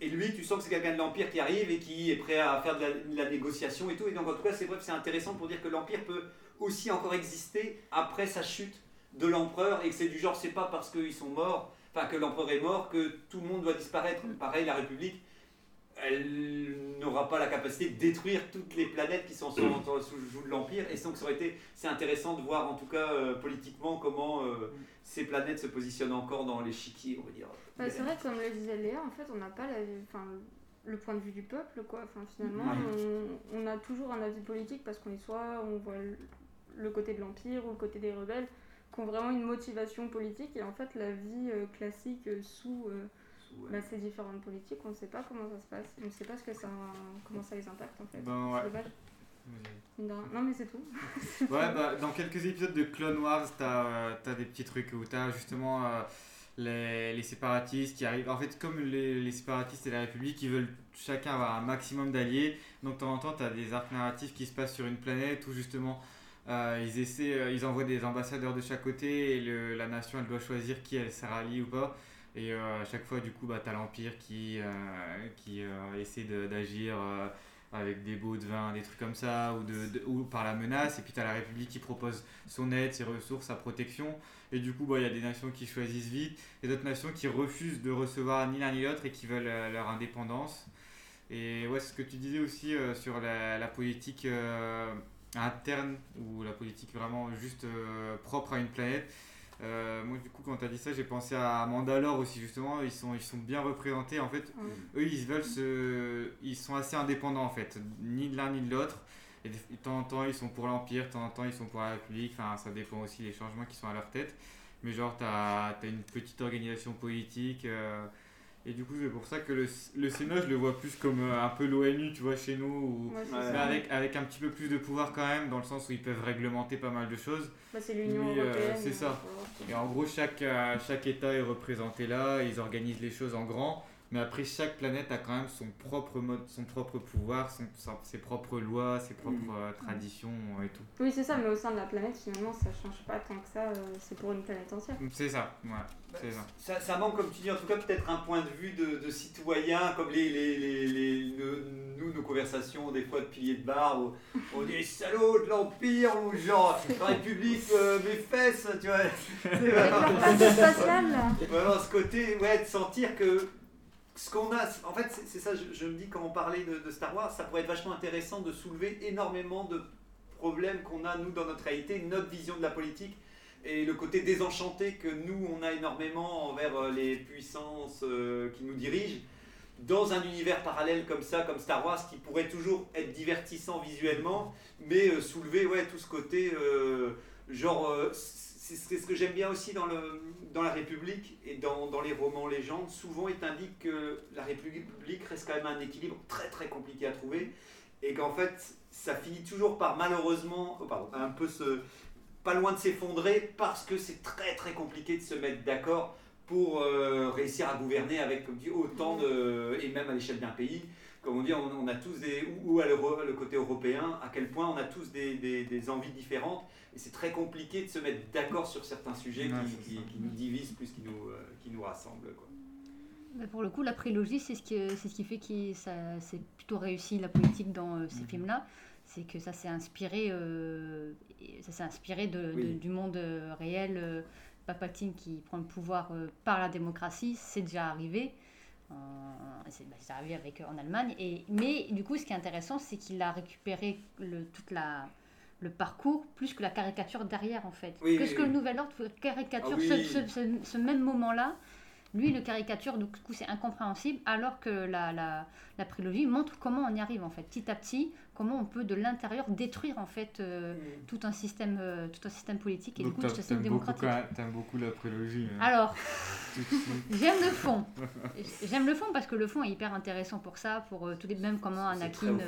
Et lui, tu sens que c'est quelqu'un de l'Empire qui arrive et qui est prêt à faire de la, négociation et tout. Et donc, en tout cas, c'est bref, c'est intéressant pour dire que l'Empire peut aussi encore exister après sa chute de l'empereur et que c'est du genre, c'est pas parce qu'ils sont morts, enfin que l'empereur est mort, que tout le monde doit disparaître. Pareil, la République, elle n'aura pas la capacité de détruire toutes les planètes qui sont sous, sous le joug de l'Empire. Et donc, ça aurait été, c'est intéressant de voir, en tout cas, euh, politiquement, comment euh, ces planètes se positionnent encore dans l'échiquier, on va dire. Bah, c'est vrai que comme le disait Léa, en fait, on n'a pas la, enfin, le point de vue du peuple, quoi. Enfin, finalement, on, on a toujours un avis politique parce qu'on est soit on voit le, le côté de l'Empire ou le côté des rebelles qui ont vraiment une motivation politique et en fait la vie euh, classique euh, sous ouais. bah, ces différentes politiques, on ne sait pas comment ça se passe, on ne sait pas ce que ça, comment ça les impacte en fait. Ben, ouais. Non mais c'est tout. <laughs> Ouais, bah, dans quelques épisodes de Clone Wars, t'as euh, t'as des petits trucs où t'as justement euh, les, les séparatistes qui arrivent. En fait, comme les, les séparatistes et la République, ils veulent chacun avoir un maximum d'alliés. Donc, de temps en temps, t'as des arcs narratifs qui se passent sur une planète où justement euh, ils essaient, euh, ils envoient des ambassadeurs de chaque côté et le- la nation elle doit choisir qui elle sera alliée ou pas. Et euh, à chaque fois, du coup, bah, t'as l'Empire qui, euh, qui euh, essaie d'agir. avec des baux de vin, des trucs comme ça, ou, de, ou par la menace. Et puis tu as la République qui propose son aide, ses ressources, sa protection. Et du coup, bah, il y a des nations qui choisissent vite, et d'autres nations qui refusent de recevoir ni l'un ni l'autre et qui veulent leur indépendance. Et ouais, ce que tu disais aussi sur la, politique interne, ou la politique vraiment juste propre à une planète. Euh, moi, du coup, quand tu as dit ça, j'ai pensé à Mandalore aussi, justement. Ils sont, ils sont bien représentés. En fait, eux, ils veulent se. Ils sont assez indépendants, en fait. Ni de l'un ni de l'autre. Et de de temps en temps, ils sont pour l'Empire, de temps en temps, ils sont pour la République. Enfin, ça dépend aussi des changements qui sont à leur tête. Mais genre, tu as, une petite organisation politique. euh, et du coup, c'est pour ça que le, le Sénat, je le vois plus comme euh, un peu l'ONU, tu vois, chez nous. Où, Ouais, ça. mais avec, avec un petit peu plus de pouvoir quand même, dans le sens où ils peuvent réglementer pas mal de choses. Bah, c'est l'Union Oui, euh, européenne. c'est ça. ce que- Et en gros, chaque, euh, chaque État est représenté là, ils organisent les choses en grand, mais après, chaque planète a quand même son propre mode, son propre pouvoir, son, son- ses propres lois, ses propres Mm. euh, traditions euh, et tout. Oui, c'est ça, mais au sein de la planète, finalement, ça change pas tant que ça. euh, c'est pour une planète entière. C'est ça, ouais, c'est ça. Ça, ça manque, comme tu dis, en tout cas, peut-être un point de vue de, de citoyen, comme les, les, les, les- le- nous, nos conversations, des fois, de piliers de bar, où on dit les salauds de l'Empire, ou genre, <laughs> la République, euh, mes fesses, tu vois. C'est vraiment- spatiale, là. Vraiment ce côté, ouais, de sentir que ce qu'on a, en fait, c'est ça, je, me dis quand on parlait de, Star Wars, ça pourrait être vachement intéressant de soulever énormément de problèmes qu'on a, nous, dans notre réalité, notre vision de la politique et le côté désenchanté que nous, on a énormément envers euh, les puissances euh, qui nous dirigent, dans un univers parallèle comme ça, comme Star Wars, qui pourrait toujours être divertissant visuellement, mais euh, soulever ouais, tout ce côté, genre, c'est ce que j'aime bien aussi dans, la République et dans, les romans légendes, souvent il t'indique que la République reste quand même un équilibre très très compliqué à trouver, et qu'en fait, ça finit toujours par malheureusement, oh, pardon, pas loin de s'effondrer parce que c'est très très compliqué de se mettre d'accord pour euh, réussir à gouverner avec autant de et même à l'échelle d'un pays comme on dit on, on a tous des ou, ou à le côté européen à quel point on a tous des, des- des envies différentes et c'est très compliqué de se mettre d'accord sur certains sujets Ouais, qui, qui- nous divisent plus qu'ils nous, euh, qui nous rassemblent quoi. Mais pour le coup, la prélogie, c'est ce qui, c'est ce qui fait que ça, c'est plutôt réussi la politique dans euh, ces Mhm. films-là. C'est que ça s'est inspiré, euh, ça s'est inspiré de, du monde réel. euh, Palpatine qui prend le pouvoir euh, par la démocratie, c'est déjà arrivé. C'est bah, arrivé avec, en Allemagne. Et, mais du coup, ce qui est intéressant, c'est qu'il a récupéré le, toute la, le parcours plus que la caricature derrière, en fait. Oui, que oui, ce que oui. le Nouvel Ordre caricature Ah oui. ce, ce- ce- ce même moment-là. Lui, le caricature, du coup, c'est incompréhensible, alors que la, la, la prélogie montre comment on y arrive, en fait, petit à petit, comment on peut de l'intérieur détruire, en fait, euh, tout, un système, euh, tout un système politique et Donc du coup, tout un système démocratique. t'aimes beaucoup la prélogie. hein. Alors, <laughs> Tout <laughs> j'aime le fond. <laughs> J'aime le fond parce que le fond est hyper intéressant pour ça, pour euh, tous les mêmes comment Anakin.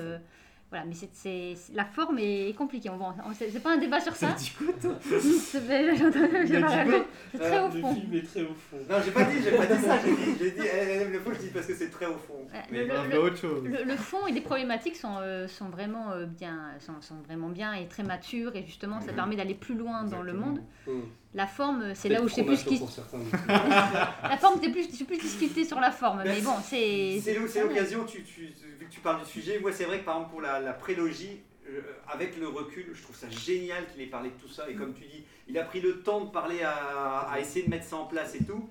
Au voilà, mais c'est, la forme est compliquée. On va, en- c'est, c'est pas un débat sur ça. <laughs> C'est- très au Le fond. film est très au fond. non j'ai pas dit j'ai pas dit ça j'ai dit j'ai dit elle aime le fond je dis parce que c'est très au fond Ouais, mais le- le- autre chose. Le, le fond et les problématiques sont, euh, sont, vraiment, euh, bien, sont, sont vraiment bien et très matures et justement ça Mhm. permet d'aller plus loin dans le monde. La forme, c'est là où je sais plus ce qui... pour certains. <laughs> La forme, c'est plus, je suis plus discuté sur la forme, mais bon, c'est... C'est l'o- c'est l'occasion, tu, tu- vu que tu parles du sujet, moi c'est vrai que par exemple pour la, la prélogie, euh, avec le recul, je trouve ça génial qu'il ait parlé de tout ça. Et comme tu dis, il a pris le temps de parler à, à essayer de mettre ça en place et tout.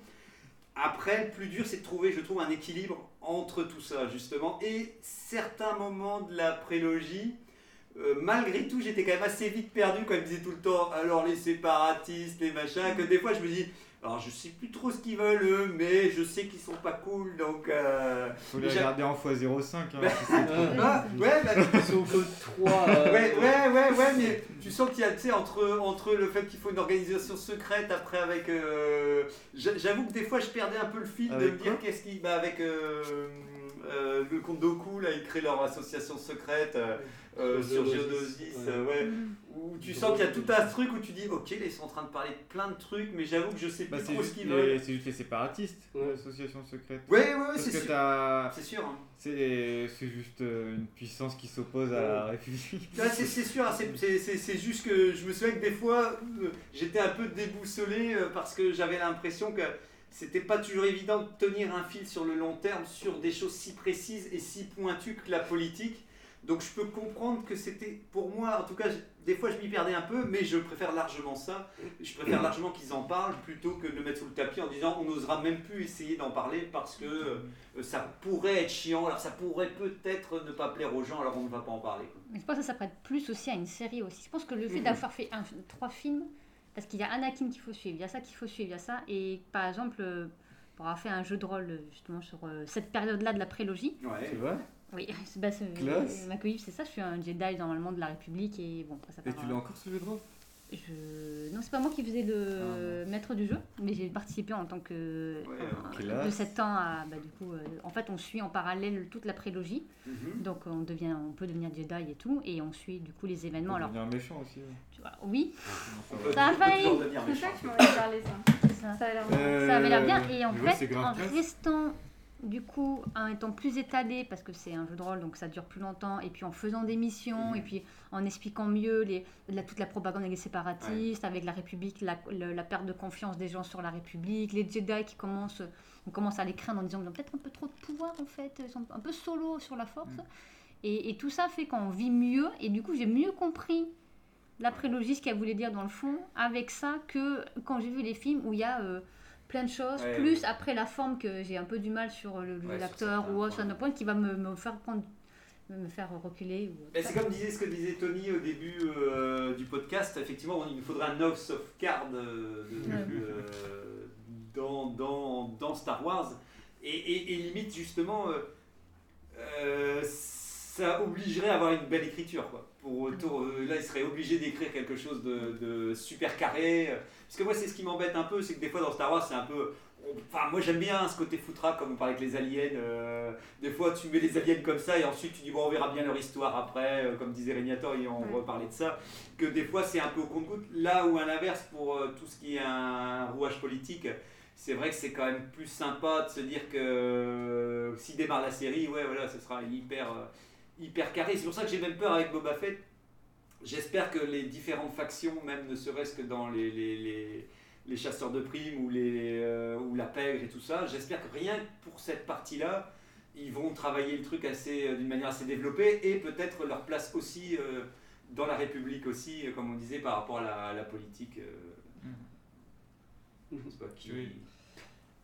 Après, le plus dur, c'est de trouver, je trouve, un équilibre entre tout ça, justement. Et certains moments de la prélogie, euh, malgré tout, j'étais quand même assez vite perdu quand il disait tout le temps alors les séparatistes, les machins, que des fois je me dis alors je sais plus trop ce qu'ils veulent eux, mais je sais qu'ils sont pas cool donc. euh, Faut les regarder en x05. Hein, Bah, si c'est trop. <laughs> ah, ouais, bah, Ils sont que 3. ouais, ouais, ouais, ouais, mais tu sens qu'il y a, tu sais, entre, entre le fait qu'il faut une organisation secrète, après avec... euh, j'a- J'avoue que des fois, je perdais un peu le fil de me dire qu'est-ce qui... Bah, avec euh, le compte Doku, là, ils créent leur association secrète euh, euh, sur Geonosis, ouais. euh, ouais, où tu sens qu'il y a tout un truc où tu dis, ok, là, ils sont en train de parler de plein de trucs, mais j'avoue que je sais Bah, plus trop ce qu'ils veulent. c'est juste les séparatistes, Ouais. l'association secrète. Ouais, ouais, ouais, c'est sûr. t'as. C'est sûr. hein. C'est juste une puissance qui s'oppose à la République. C'est sûr, hein, c'est- juste que je me souviens que des fois, j'étais un peu déboussolé parce que j'avais l'impression que c'était pas toujours évident de tenir un fil sur le long terme sur des choses si précises et si pointues que la politique. Donc je peux comprendre que c'était, pour moi, en tout cas, des fois je m'y perdais un peu, mais je préfère largement ça. Je préfère largement qu'ils en parlent plutôt que de le mettre sous le tapis en disant on n'osera même plus essayer d'en parler parce que euh, ça pourrait être chiant, alors ça pourrait peut-être ne pas plaire aux gens, alors on ne va pas en parler. Mais je pense que ça s'apprête plus aussi à une série aussi. Je pense que le fait d'avoir fait trois films, parce qu'il y a Anakin qu'il faut suivre, il y a ça qu'il faut suivre, il y a ça, et par exemple, euh, pour avoir fait un jeu de rôle euh, justement sur euh, cette période-là de la prélogie, Ouais. C'est vrai? Oui, <laughs> c'est bah, ma c'est ça, je suis un Jedi normalement de la République, et bon, ça Et tu l'as encore ce jeu de rôle? Je... Non, c'est pas moi qui faisais le Ah, maître du jeu, mais j'ai participé en tant que Ouais, euh, de 7 ans à. Bah, du coup, euh, en fait, on suit en parallèle toute la prélogie, Mhm. donc on, devient, on peut devenir Jedi et tout, et on suit du coup les événements. Alors, devenir méchant aussi. tu vois, oui, peut- Ça a on peut failli. C'est ça méchant. que tu m'avais parlé, ça. ça. Ça a l'air Euh, Ça avait l'air bien. Et en je fait, en restant, du coup, en étant plus étalé, parce que c'est un jeu de rôle, donc ça dure plus longtemps, et puis en faisant des missions, et puis en expliquant mieux les, la- toute la propagande les séparatistes, avec la République, la, le- la perte de confiance des gens sur la République, les Jedi qui commencent, on commence à les craindre en disant qu'ils ont peut-être un peu trop de pouvoir en fait, ils sont un peu solo sur la force. Et, et tout ça fait qu'on vit mieux, et du coup j'ai mieux compris la prélogie, ce qu'elle voulait dire dans le fond, avec ça, que quand j'ai vu les films où il y a euh, plein de choses, Ouais, plus ouais. après la forme que j'ai un peu du mal sur le- le- Ouais, sur l'acteur ou sur un point qui va me, me faire prendre, me faire reculer. Ou, Mais c'est comme disait ce que disait Tony au début euh, du podcast, effectivement, il nous faudrait un House of Cards euh, euh, dans, dans, dans Star Wars. Et, et- et limite, justement, euh, euh, ça obligerait à avoir une belle écriture. Quoi. Pour, autour- euh, là, il serait obligé d'écrire quelque chose de, de super carré. Parce que moi, c'est ce qui m'embête un peu, c'est que des fois dans Star Wars, c'est un peu. Enfin, moi j'aime bien ce côté foutraque, comme on parlait avec les aliens. euh, des fois, tu mets les aliens comme ça et ensuite tu dis, bon, on verra bien leur histoire après. euh, comme disait Régnator, et on Ouais. reparlait de ça. Que des fois, c'est un peu au compte-goutte. Là où, à l'inverse, pour euh, tout ce qui est un rouage politique, c'est vrai que c'est quand même plus sympa de se dire que s'il démarre la série, ouais, voilà, ce sera hyper, hyper carré. C'est pour ça que j'ai même peur avec Boba Fett. J'espère que les différentes factions, même ne serait-ce que dans les, les, les, les chasseurs de primes ou, les, euh, ou la pègre et tout ça, j'espère que rien que pour cette partie-là, ils vont travailler le truc assez, euh, d'une manière assez développée et peut-être leur place aussi euh, dans la République aussi, comme on disait, par rapport à la, à la politique. euh, je sais pas qui- Oui.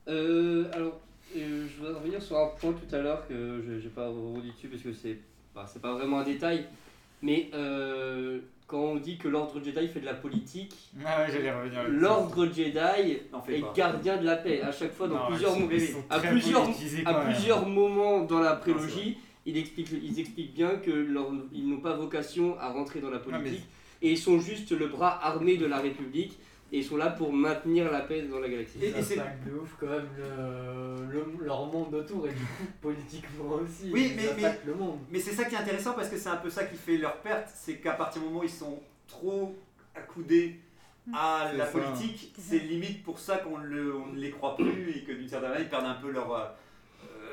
Euh, alors, euh, je voudrais revenir sur un point tout à l'heure que je n'ai pas rebondi dessus parce que c'est bah, c'est pas vraiment un détail. Mais euh, quand on dit que l'ordre Jedi fait de la politique, Ah ouais, j'allais revenir là-dessus. l'ordre Jedi fais est pas. gardien de la paix. À chaque fois, dans Non, plusieurs, ils sont- mo- ils sont à très plusieurs, politisés à quand même. plusieurs moments dans la c'est prélogie, ils expliquent, ils expliquent bien que leur- ils n'ont pas vocation à rentrer dans la mais- politique et ils sont juste le bras armé de la République et ils sont là pour maintenir la paix dans la galaxie. Et- c'est- de ouf quand même le, le- leur monde autour et du coup <laughs> politiquement aussi. Oui, mais- attaquent le monde. Mais c'est ça qui est intéressant parce que c'est un peu ça qui fait leur perte, c'est qu'à partir du moment où ils sont trop accoudés à C'est la ça. politique, c'est limite pour ça qu'on le- on ne les croit plus et que d'une certaine manière ils perdent un peu leur,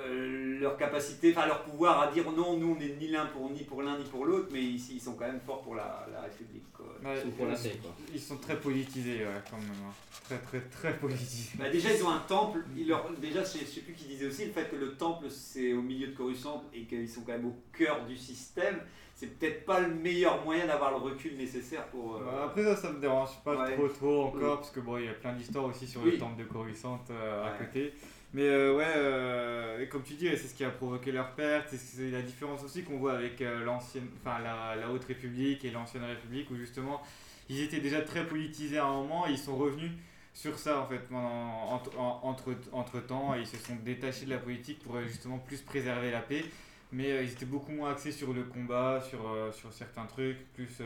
euh, leur capacité, enfin leur pouvoir à dire non, nous on n'est ni l'un pour ni pour l'un ni pour l'autre, mais ici ils sont quand même forts pour la, la République. quoi. Ouais, Ils sont pour la paix, quoi. Ils sont très politisés, ouais, quand même. hein. Très, très, très politisés. Bah déjà ils ont un temple, ils leur, déjà je sais, je sais plus qui disait aussi le fait que le temple c'est au milieu de Coruscant et qu'ils sont quand même au cœur du système, c'est peut-être pas le meilleur moyen d'avoir le recul nécessaire pour... euh, Bah, après ça, ça me dérange pas Ouais. trop trop encore, Oui. parce que bon, il y a plein d'histoires aussi sur Oui. le temple de Coruscant euh, à côté. Mais euh, ouais, euh, comme tu dis, c'est ce qui a provoqué leur perte, c'est ce- c'est la différence aussi qu'on voit avec euh, l'ancienne, enfin la, la Haute République et l'ancienne République, où justement ils étaient déjà très politisés à un moment, et ils sont revenus sur ça en fait entre, en- entre, temps, ils se sont détachés de la politique pour euh, justement plus préserver la paix. Mais ils étaient beaucoup moins axés sur le combat, sur, sur certains trucs, plus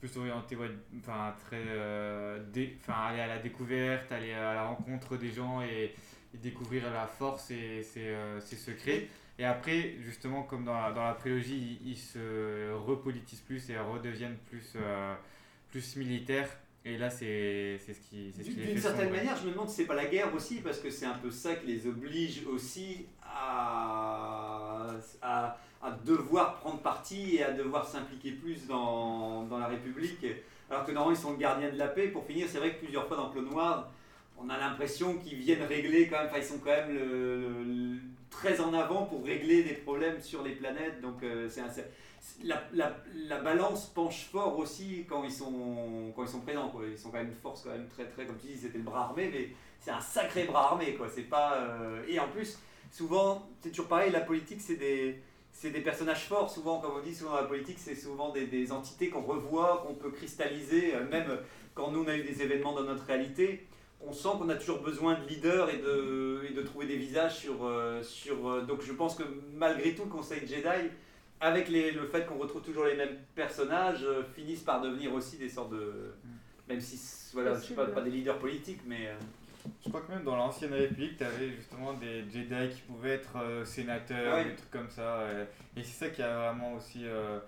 plus orienté, ouais, enfin très, dé- enfin aller à la découverte, aller à la rencontre des gens et, et découvrir la force et ses, euh, ses secrets. Et après, justement, comme dans la, dans la prélogie, ils, ils se repolitisent plus et redeviennent plus, euh, plus militaires. Et là, c'est ce qui, ce qui D'une certaine manière, je me demande si c'est pas la guerre aussi, parce que c'est un peu ça qui les oblige aussi à, à, à devoir prendre parti et à devoir s'impliquer plus dans, dans la République. Alors que normalement, ils sont le gardien de la paix. Pour finir, c'est vrai que plusieurs fois dans Clone Wars, on a l'impression qu'ils viennent régler quand même, enfin, ils sont quand même très en avant pour régler des problèmes sur les planètes. Donc, euh, c'est la, la, la balance penche fort aussi quand ils sont, quand ils sont présents. Ils sont quand même une force, quand même très, très, comme tu dis, c'était le bras armé, mais c'est un sacré bras armé. Quoi. C'est pas, euh, Et en plus, souvent, c'est toujours pareil, la politique, c'est des, c'est des personnages forts. Souvent, comme on dit, souvent la politique, c'est souvent des, des entités qu'on revoit, qu'on peut cristalliser, euh, même quand nous, on a eu des événements dans notre réalité. On sent qu'on a toujours besoin de leaders et de, et de trouver des visages sur, euh, sur. euh, donc je pense que malgré tout, le Conseil Jedi, avec les- le fait qu'on retrouve toujours les mêmes personnages, euh, finissent par devenir aussi des sortes de. Même si, voilà, je sais pas, pas des leaders politiques, mais. Je crois que même dans l'ancienne République, tu avais justement des Jedi qui pouvaient être euh, sénateurs, Ouais. des trucs comme ça. et c'est ça qui a vraiment aussi. euh,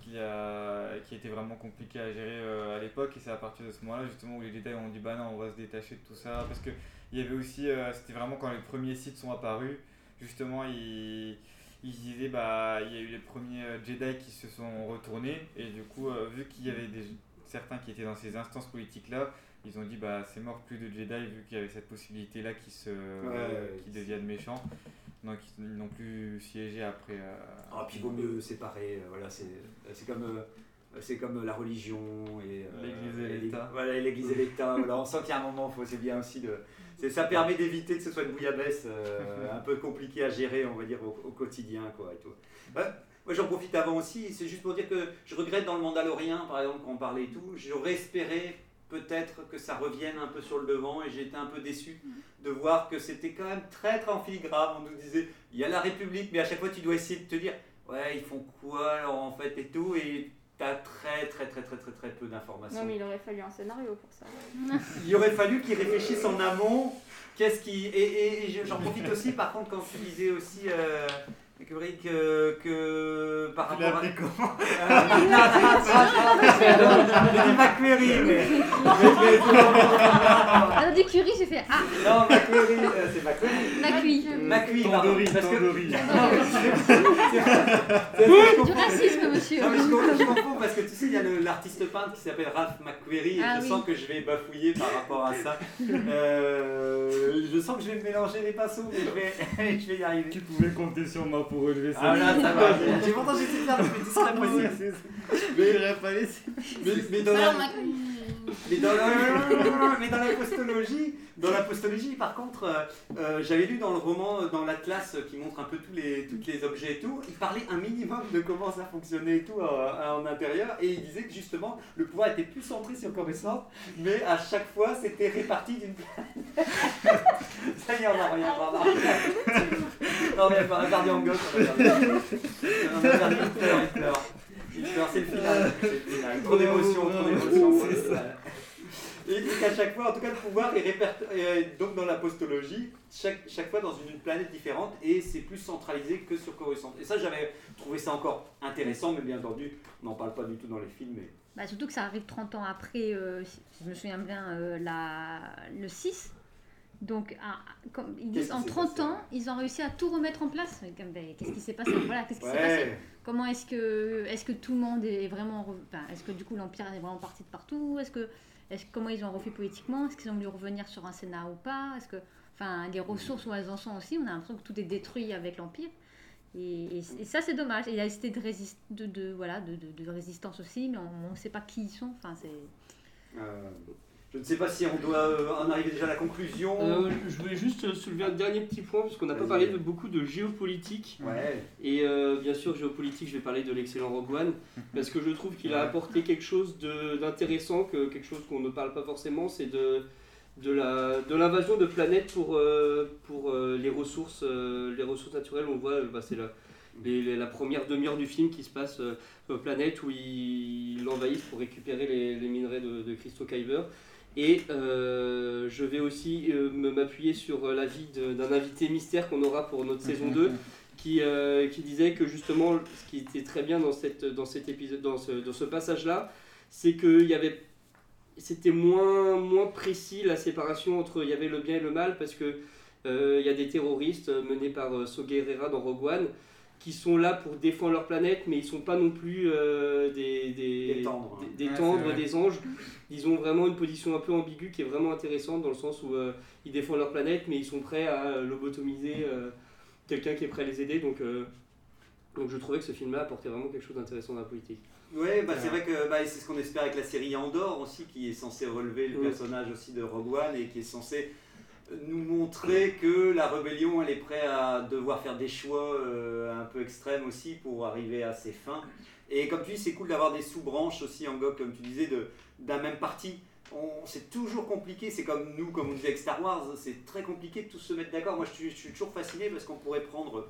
qui, a, qui était vraiment compliqué à gérer euh, à l'époque. Et c'est à partir de ce moment-là, justement, où les Jedi ont dit bah non, on va se détacher de tout ça. Parce qu'il y avait aussi. euh, C'était vraiment quand les premiers sites sont apparus, justement, ils. Ils disaient, bah, il y a eu les premiers euh, Jedi qui se sont retournés, et du coup, euh, vu qu'il y avait des, certains qui étaient dans ces instances politiques-là, ils ont dit bah c'est mort plus de Jedi vu qu'il y avait cette possibilité là qui se ouais, qui deviennent méchants donc ils n'ont plus siégé après euh, Ah, puis il vaut mieux séparer. euh, voilà, c'est comme. euh, Euh, C'est comme la religion et euh, L'Église et l'État. Voilà, l'Église et l'État. <laughs> voilà, on sent qu'il y a un moment, c'est bien aussi de. Ça permet d'éviter que ce soit une bouillabaisse euh, un peu compliquée à gérer, on va dire, au, au quotidien, quoi, et tout. Moi, j'en profite avant aussi. C'est juste pour dire que je regrette dans le Mandalorien, par exemple, quand on parlait et tout, j'aurais espéré peut-être que ça revienne un peu sur le devant et j'ai été un peu déçu de voir que c'était quand même très très en filigrane. On nous disait, il y a la République, mais à chaque fois tu dois essayer de te dire, ouais, ils font quoi alors en fait et tout, et t'as très très très très très très peu d'informations. Non, mais il aurait fallu un scénario pour ça. <laughs> Il aurait fallu qu'ils réfléchissent en amont. Qu'est-ce qui. Et, et- et je- j'en profite aussi, par contre, quand tu disais aussi. Euh, Kubrick, que, que par rapport à. comment Euh, non, non, non, non, non, J'ai dit McQuarrie, mais. mais- Alors du curry, j'ai fait ah, Non, McQuarrie, euh, c'est McQuarrie. Macui. McQuarrie, pardon. Tandoori, Parce que. tandoori. <laughs> <laughs> Du racisme, monsieur. Non, mais je confonds, je confonds parce que tu sais, il y a l'artiste peintre qui s'appelle Ralph McQuarrie et Ah je oui. sens que je vais bafouiller par rapport à ça. Euh, je sens que je vais mélanger les pinceaux, mais je vais, <laughs> je vais y arriver. Tu pouvais compter sur moi pour relever ça. Ah là, ça va. J'ai j'ai pourtant j'essaie de faire le plus <laughs> discret possible. Mais j'aurais pas laissé. Mais, mais dans la, mais dans la, postologie, dans la postologie, par contre, euh, euh, j'avais lu dans le roman, dans l'atlas qui montre un peu tous les, tous les objets et tout, il parlait un minimum de comment ça fonctionnait et tout euh, en intérieur, et il disait que justement le pouvoir était plus centré sur Coruscant, mais à chaque fois c'était réparti d'une planète. <laughs> ça y est, on n'a rien, on n'a rien. Non mais en on a regardé. On a regardé Hitler, Hitler. Hitler, c'est le final. c'est le final. Trop d'émotions, trop d'émotions. C'est ça. Et, et qu'à chaque fois, en tout cas, le pouvoir est répertorié. Donc, dans la postologie, chaque, chaque fois dans une planète différente, et c'est plus centralisé que sur Coruscant. Et ça, j'avais trouvé ça encore intéressant, mais bien entendu, on n'en parle pas du tout dans les films. Mais... Bah, surtout que ça arrive 30 ans après, euh, si si je me souviens bien, euh, la, le 6. Donc, comme ils disent, en s'est 30 passé ans, ils ont réussi à tout remettre en place. Ben, Qu'est-ce qui s'est passé Voilà, qu'est-ce qui s'est passé Ouais. Comment est-ce que, tout le monde est vraiment. enfin, est-ce que du coup l'Empire est vraiment parti de partout Est-ce que, est comment ils ont refait politiquement Est-ce qu'ils ont voulu revenir sur un Sénat ou pas Est-ce que. Enfin, les ressources où elles en sont aussi, on a l'impression que tout est détruit avec l'Empire. Et, et- et ça, c'est dommage. Il y a cette de, résist- de, de- voilà, de, de- de résistance aussi, mais on ne sait pas qui ils sont. Enfin, c'est... Euh, je ne sais pas si on doit euh, en arriver déjà à la conclusion. Euh, je voulais juste soulever un dernier petit point, parce qu'on n'a pas parlé de beaucoup de géopolitique. Ouais. Et euh, bien sûr, géopolitique, je vais parler de l'excellent Rogue One, <laughs> parce que je trouve qu'il a apporté quelque chose d'intéressant, que, quelque chose qu'on ne parle pas forcément, c'est de, de la- de l'invasion de planètes pour, euh, pour euh, les, ressources, euh, les ressources naturelles. On voit, euh, bah, c'est la, les- la première demi-heure du film qui se passe euh, sur planète où ils l'envahissent pour récupérer les, les minerais de, de Kyber. Et euh, je vais aussi euh, me- m'appuyer sur euh, l'avis d'un invité mystère qu'on aura pour notre saison 2 <laughs> qui, euh, qui disait que justement ce qui était très bien dans, cette, dans cet épisode, dans ce, dans ce passage-là, c'est qu'il y avait c'était moins, moins précis la séparation entre il y avait le bien et le mal parce que il y a des terroristes menés par Gerrera dans Rogue One qui sont là pour défendre leur planète mais ils sont pas non plus euh, des, des, Des tendres. des- des Ouais, tendres, c'est vrai. des anges. Ils ont vraiment une position un peu ambiguë qui est vraiment intéressante dans le sens où euh, ils défendent leur planète mais ils sont prêts à euh, lobotomiser euh, quelqu'un qui est prêt à les aider. Donc, euh, donc je trouvais que ce film là apportait vraiment quelque chose d'intéressant dans la politique. Ouais, bah, c'est vrai que bah, c'est ce qu'on espère avec la série Andorre aussi, qui est censée relever le personnage aussi de Rogue One et qui est censé nous montrer que la rébellion, elle est prête à devoir faire des choix euh, un peu extrêmes aussi pour arriver à ses fins. Et comme tu dis, c'est cool d'avoir des sous-branches aussi en GOG, comme tu disais, d'un même parti. C'est toujours compliqué, c'est comme nous, comme on disait avec Star Wars, c'est très compliqué de tous se mettre d'accord. Moi, je suis toujours fasciné parce qu'on pourrait prendre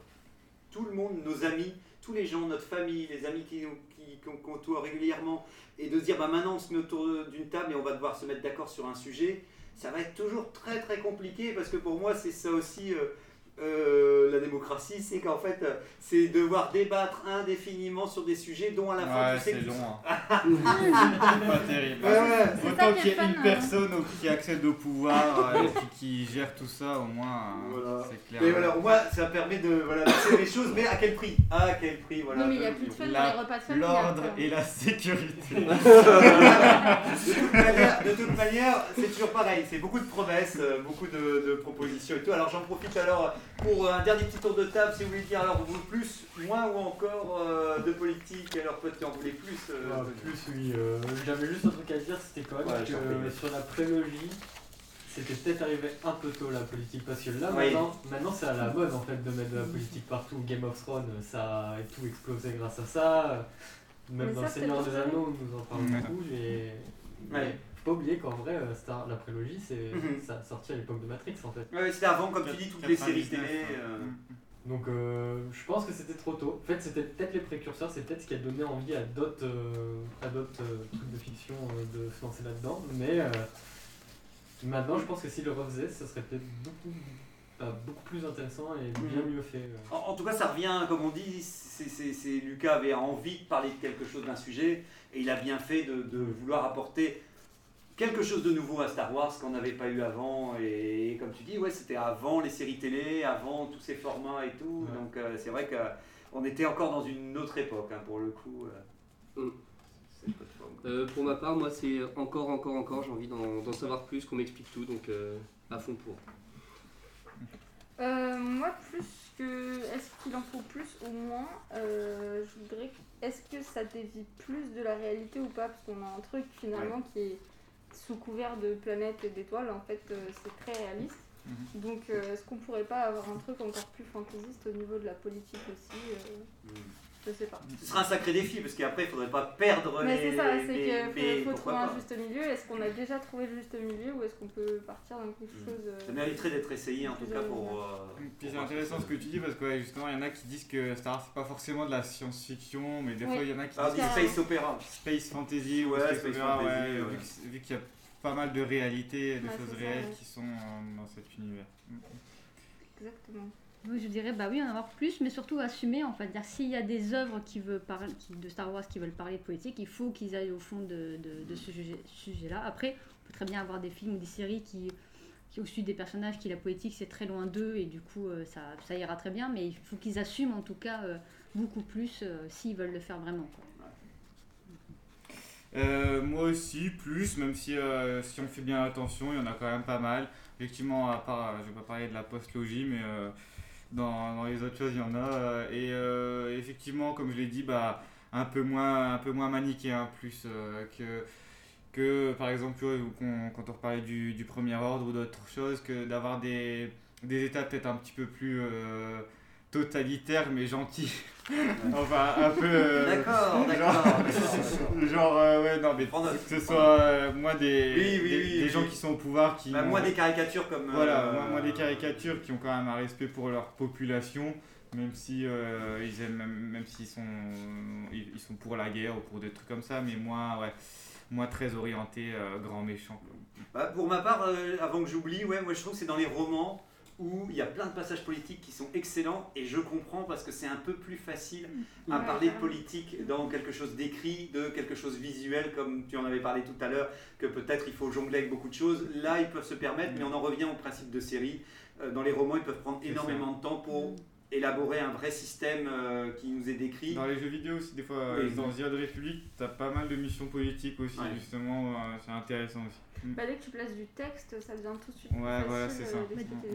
tout le monde, nos amis, tous les gens, notre famille, les amis qui nous qui, qu'on côtoie régulièrement, et de dire bah maintenant on se met autour d'une table et on va devoir se mettre d'accord sur un sujet, ça va être toujours très très compliqué parce que pour moi c'est ça aussi euh, euh, la démocratie, c'est qu'en fait euh, c'est devoir débattre indéfiniment sur des sujets dont à la fin Ouais, tu sais c'est que long. hein. c'est <laughs> pas terrible. Ouais, ouais. C'est ça Autant qui qu'il y ait fun, une hein. personne au- qui accède au pouvoir euh, et puis qui gère tout ça, au moins, euh, Voilà. c'est clair. Mais voilà, au moins ça permet de voilà, les choses, mais à quel prix? À quel prix voilà, non, mais il n'y a peu plus de plus. fun dans La- les repas de famille. L'ordre après. et la sécurité. <laughs> de, toute manière, de toute manière, c'est toujours pareil. C'est beaucoup de promesses, euh, beaucoup de, de propositions et tout. Alors j'en profite alors pour un dernier petit tour de table, si vous voulez dire alors vous plus, moins ou encore euh, de politique, alors peut-être qu'il en voulait plus. euh, Ah, plus oui, euh, j'avais juste un truc à dire, c'était quand même Ouais, que sur la prélogie, c'était peut-être arrivé un peu tôt la politique, parce que là Oui. maintenant, maintenant c'est à la mode en fait de mettre de la politique partout. Game of Thrones, ça a tout explosé grâce à ça. Même Mais dans ça, Seigneur des Anneaux, on nous en parle beaucoup. Et... Ouais. Pas oublier qu'en vrai, euh, Star, la prélogie, c'est Mhm. ça sorti à l'époque de Matrix en fait. Ouais, c'était avant, comme tu dis, toutes les séries 99, télé. ouais. euh, Donc euh, je pense que c'était trop tôt. En fait, c'était peut-être les précurseurs, c'est peut-être ce qui a donné envie à d'autres euh, à d'autres euh, trucs de fiction euh, de se lancer là-dedans. Mais euh, maintenant, je pense que s'ils le refaisaient, ça serait peut-être beaucoup, beaucoup plus intéressant et bien Mhm. mieux fait. euh. En, en tout cas, ça revient, comme on dit, c'est- Lucas avait envie de parler de quelque chose d'un sujet, et il a bien fait de, de vouloir apporter quelque chose de nouveau à Star Wars qu'on n'avait pas eu avant. Et, comme tu dis, ouais, c'était avant les séries télé, avant tous ces formats et tout. Ouais. Donc euh, c'est vrai qu'on était encore dans une autre époque, hein, pour le coup. euh. Mm. Euh, pour ma part, moi, c'est encore, encore, encore, j'ai envie d'en savoir plus, qu'on m'explique tout, donc euh, à fond pour. Euh, moi, plus que. Est-ce qu'il en faut plus ou moins euh, Je voudrais. Est-ce que ça dévie plus de la réalité ou pas? Parce qu'on a un truc finalement qui est sous couvert de planètes et d'étoiles. En fait, euh, c'est très réaliste. Mhm. Donc, euh, est-ce qu'on pourrait pas avoir un truc encore plus fantaisiste au niveau de la politique aussi euh, Mm. Je sais pas. Ce sera un sacré défi, parce qu'après, il faudrait pas perdre Mais les. c'est ça, c'est qu'il mais faut, faut trouver un juste milieu. Est-ce qu'on a déjà trouvé le juste milieu ou est-ce qu'on peut partir dans quelque Mm. chose. euh, Ça mériterait d'être essayé, en tout cas, pour. euh, Puis pour c'est intéressant ce que tu dis parce que ouais, justement il y en a qui disent que Star Wars c'est pas forcément de la science-fiction mais des Oui. fois il y en a qui Ah, disent space opéra. space fantasy ou Ouais, space, space opera, fantasy, ouais, ouais. vu qu'il y a pas mal de réalités, de Ouais, choses réelles ouais. qui sont euh, dans cet univers. Mm. Exactement. Je dirais bah oui, en avoir plus, mais surtout assumer en fait. Dire s'il y a des œuvres qui veulent parler, de Star Wars qui veulent parler de politique, il faut qu'ils aillent au fond de, de, ce sujet- sujet-là. Après, on peut très bien avoir des films ou des séries qui, qui au sud des personnages qui la politique c'est très loin d'eux et du coup euh, ça, ça ira très bien, mais il faut qu'ils assument en tout cas euh, beaucoup plus euh, s'ils veulent le faire vraiment. moi aussi, plus, même si, si on fait bien attention, il y en a quand même pas mal. Effectivement, à part, je vais pas parler de la post-logie, mais dans, dans les autres choses, il y en a. euh, et euh, effectivement, comme je l'ai dit, bah, un peu moins, un peu moins manichéen, plus euh, que, que, par exemple, quand on reparlait du, du premier ordre ou d'autres choses, que d'avoir des, des états peut-être un petit peu plus euh, totalitaires, mais gentils. <laughs> enfin, un peu. euh, D'accord, genre- d'accord. <laughs> Genre, euh, ouais, non, mais que ce soit euh, moi des, Oui, oui, des, oui, des oui. gens qui sont au pouvoir qui. Bah, ont- des caricatures comme. Voilà, euh, moi, moi, des caricatures qui ont quand même un respect pour leur population, même si euh, ils aiment, même, même s'ils sont, ils, ils sont pour la guerre ou pour des trucs comme ça, mais moi, ouais, moi très orienté euh, grand méchant. Bah, pour ma part, euh, avant que j'oublie, ouais, moi je trouve que c'est dans les romans où il y a plein de passages politiques qui sont excellents et je comprends parce que c'est un peu plus facile à Ouais, parler de politique dans quelque chose d'écrit, de quelque chose visuel comme tu en avais parlé tout à l'heure, que peut-être il faut jongler avec beaucoup de choses. Là, ils peuvent se permettre, mais on en revient au principe de série. Euh, Dans les romans, ils peuvent prendre énormément de temps pour élaborer un vrai système euh, qui nous est décrit. Dans les jeux vidéo aussi, des fois, Oui. dans The Old Republic, t'as pas mal de missions politiques aussi, Ouais. justement, euh, c'est intéressant aussi. Mm. Bah, dès que tu places du texte, ça devient tout de suite Ouais, voilà, c'est ça.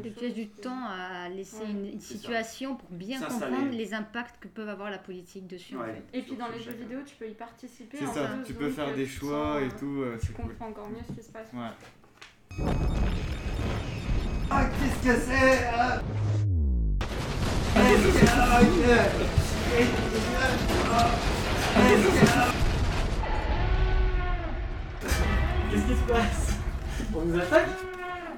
Dès que tu as du temps à laisser Ouais. une, une C'est ça. situation pour bien comprendre les impacts que peuvent avoir la politique dessus en Ouais. fait. Et puis dans les jeux chacun. vidéo, tu peux y participer. C'est ça, tu peux faire des tu choix et euh, tout, euh, Tu comprends encore mieux ce qui se passe. Ouais. Ah, qu'est-ce que c'est hein? Qu'est-ce qui se passe On nous attaque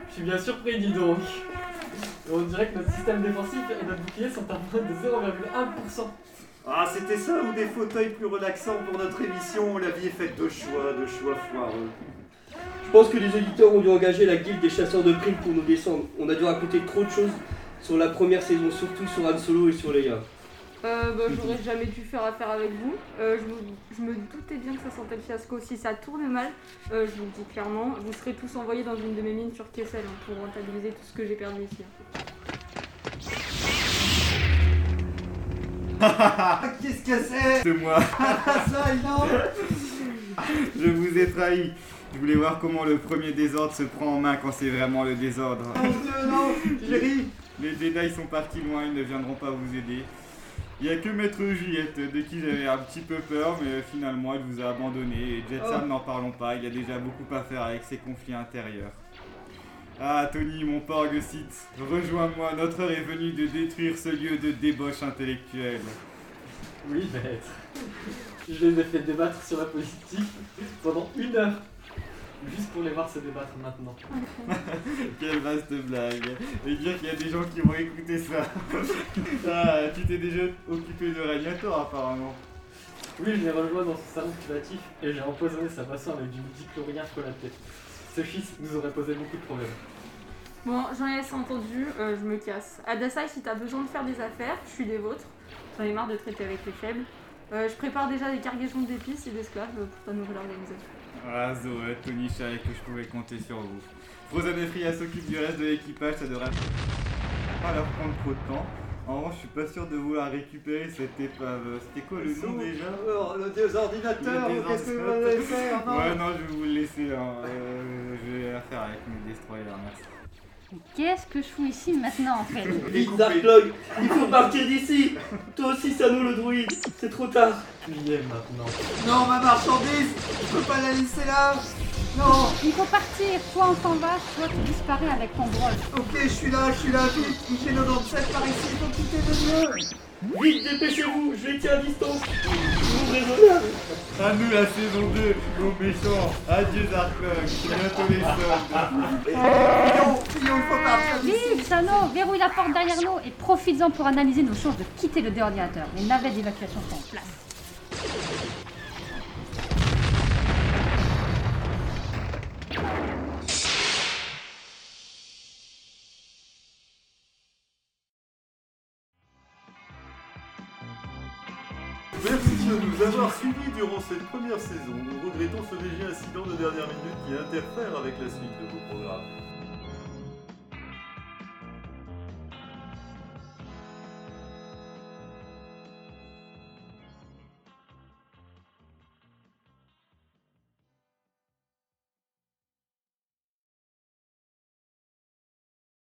Je suis bien surpris, dis donc. Et on dirait que notre système défensif et notre bouclier sont à moins de 0,1%. Ah, c'était ça ou des fauteuils plus relaxants pour notre émission La vie est faite de choix, de choix foireux. Je pense que les auditeurs ont dû engager la guilde des chasseurs de primes pour nous descendre. On a dû raconter trop de choses sur la première saison, surtout sur Han Solo et sur Leia. Euh, bah, j'aurais jamais dû faire affaire avec vous. Euh, je, me, je me doutais bien que ça sentait le fiasco. Si ça tourne mal, euh, je vous le dis clairement, vous serez tous envoyés dans une de mes mines sur Kessel hein, pour rentabiliser tout ce que j'ai perdu ici. <laughs> qu'est-ce que c'est? C'est moi, Ah, <laughs> ça, non je vous ai trahi. Je voulais voir comment le premier désordre se prend en main quand c'est vraiment le désordre. Mon Dieu, non Jerry Les Jedi sont partis loin, ils ne viendront pas vous aider. Il n'y a que Maître Juliette, de qui j'avais un petit peu peur, mais finalement elle vous a abandonné. Et Jetson, Oh. n'en parlons pas, il y a déjà beaucoup à faire avec ses conflits intérieurs. Ah Tony, mon porg Sith, rejoins-moi, notre heure est venue de détruire ce lieu de débauche intellectuelle. Oui, maître. Je les ai fait débattre sur la politique pendant une heure. Juste pour les voir se débattre maintenant. <laughs> Quelle vaste blague. Et dire qu'il y a des gens qui vont écouter ça. <laughs> ah, tu t'es déjà occupé de Radiator apparemment. Oui, je l'ai rejoint dans son salon privatif et j'ai empoisonné sa boisson avec du dichlorien chocolaté. Ce fils nous aurait posé beaucoup de problèmes. Bon, j'en ai assez entendu, euh, je me casse. Adasai, si t'as besoin de faire des affaires, je suis des vôtres. J'en ai marre de traiter avec les faibles. Euh, je prépare déjà des cargaisons d'épices et d'esclaves pour ta nouvelle organisation. Ah Zoé, Tony, je savais que je pouvais compter sur vous. Frozen et Freya s'occupent du reste de l'équipage, ça devrait pas leur prendre trop de temps. En revanche, je suis pas sûr de vouloir récupérer cette épave. C'était quoi le nom déjà Alors, le désordinateur, Le qu'est-ce que vous désordinateur. allez faire non Ouais, non, je vais vous le laisser. hein. Euh, je vais la faire avec mes destroyers, merci. Qu'est-ce que je fous ici maintenant en fait Vite, Darklog, il faut partir d'ici. Toi aussi, Sano le druide, c'est trop tard. Tu y es maintenant. Non, ma marchandise Je peux pas la laisser là Non Il faut partir, soit on s'en va, soit tu disparais avec ton drôle. Ok, je suis là, je suis là, vite IG 97 par ici, il faut quitter le lieu Vite, dépêchez-vous, je les tiens à distance Vous raisonnable À nous la saison 2, nos méchants. Adieu Darklog, c'est bientôt les soldes. Fillon, Fillon, il faut partir Vite, Sano, verrouille la porte derrière nous et profites-en pour analyser nos chances de quitter le déordinateur. Les navettes d'évacuation sont en place. Merci de nous avoir suivis durant cette première saison. Nous regrettons ce léger incident de dernière minute qui interfère avec la suite de vos programmes.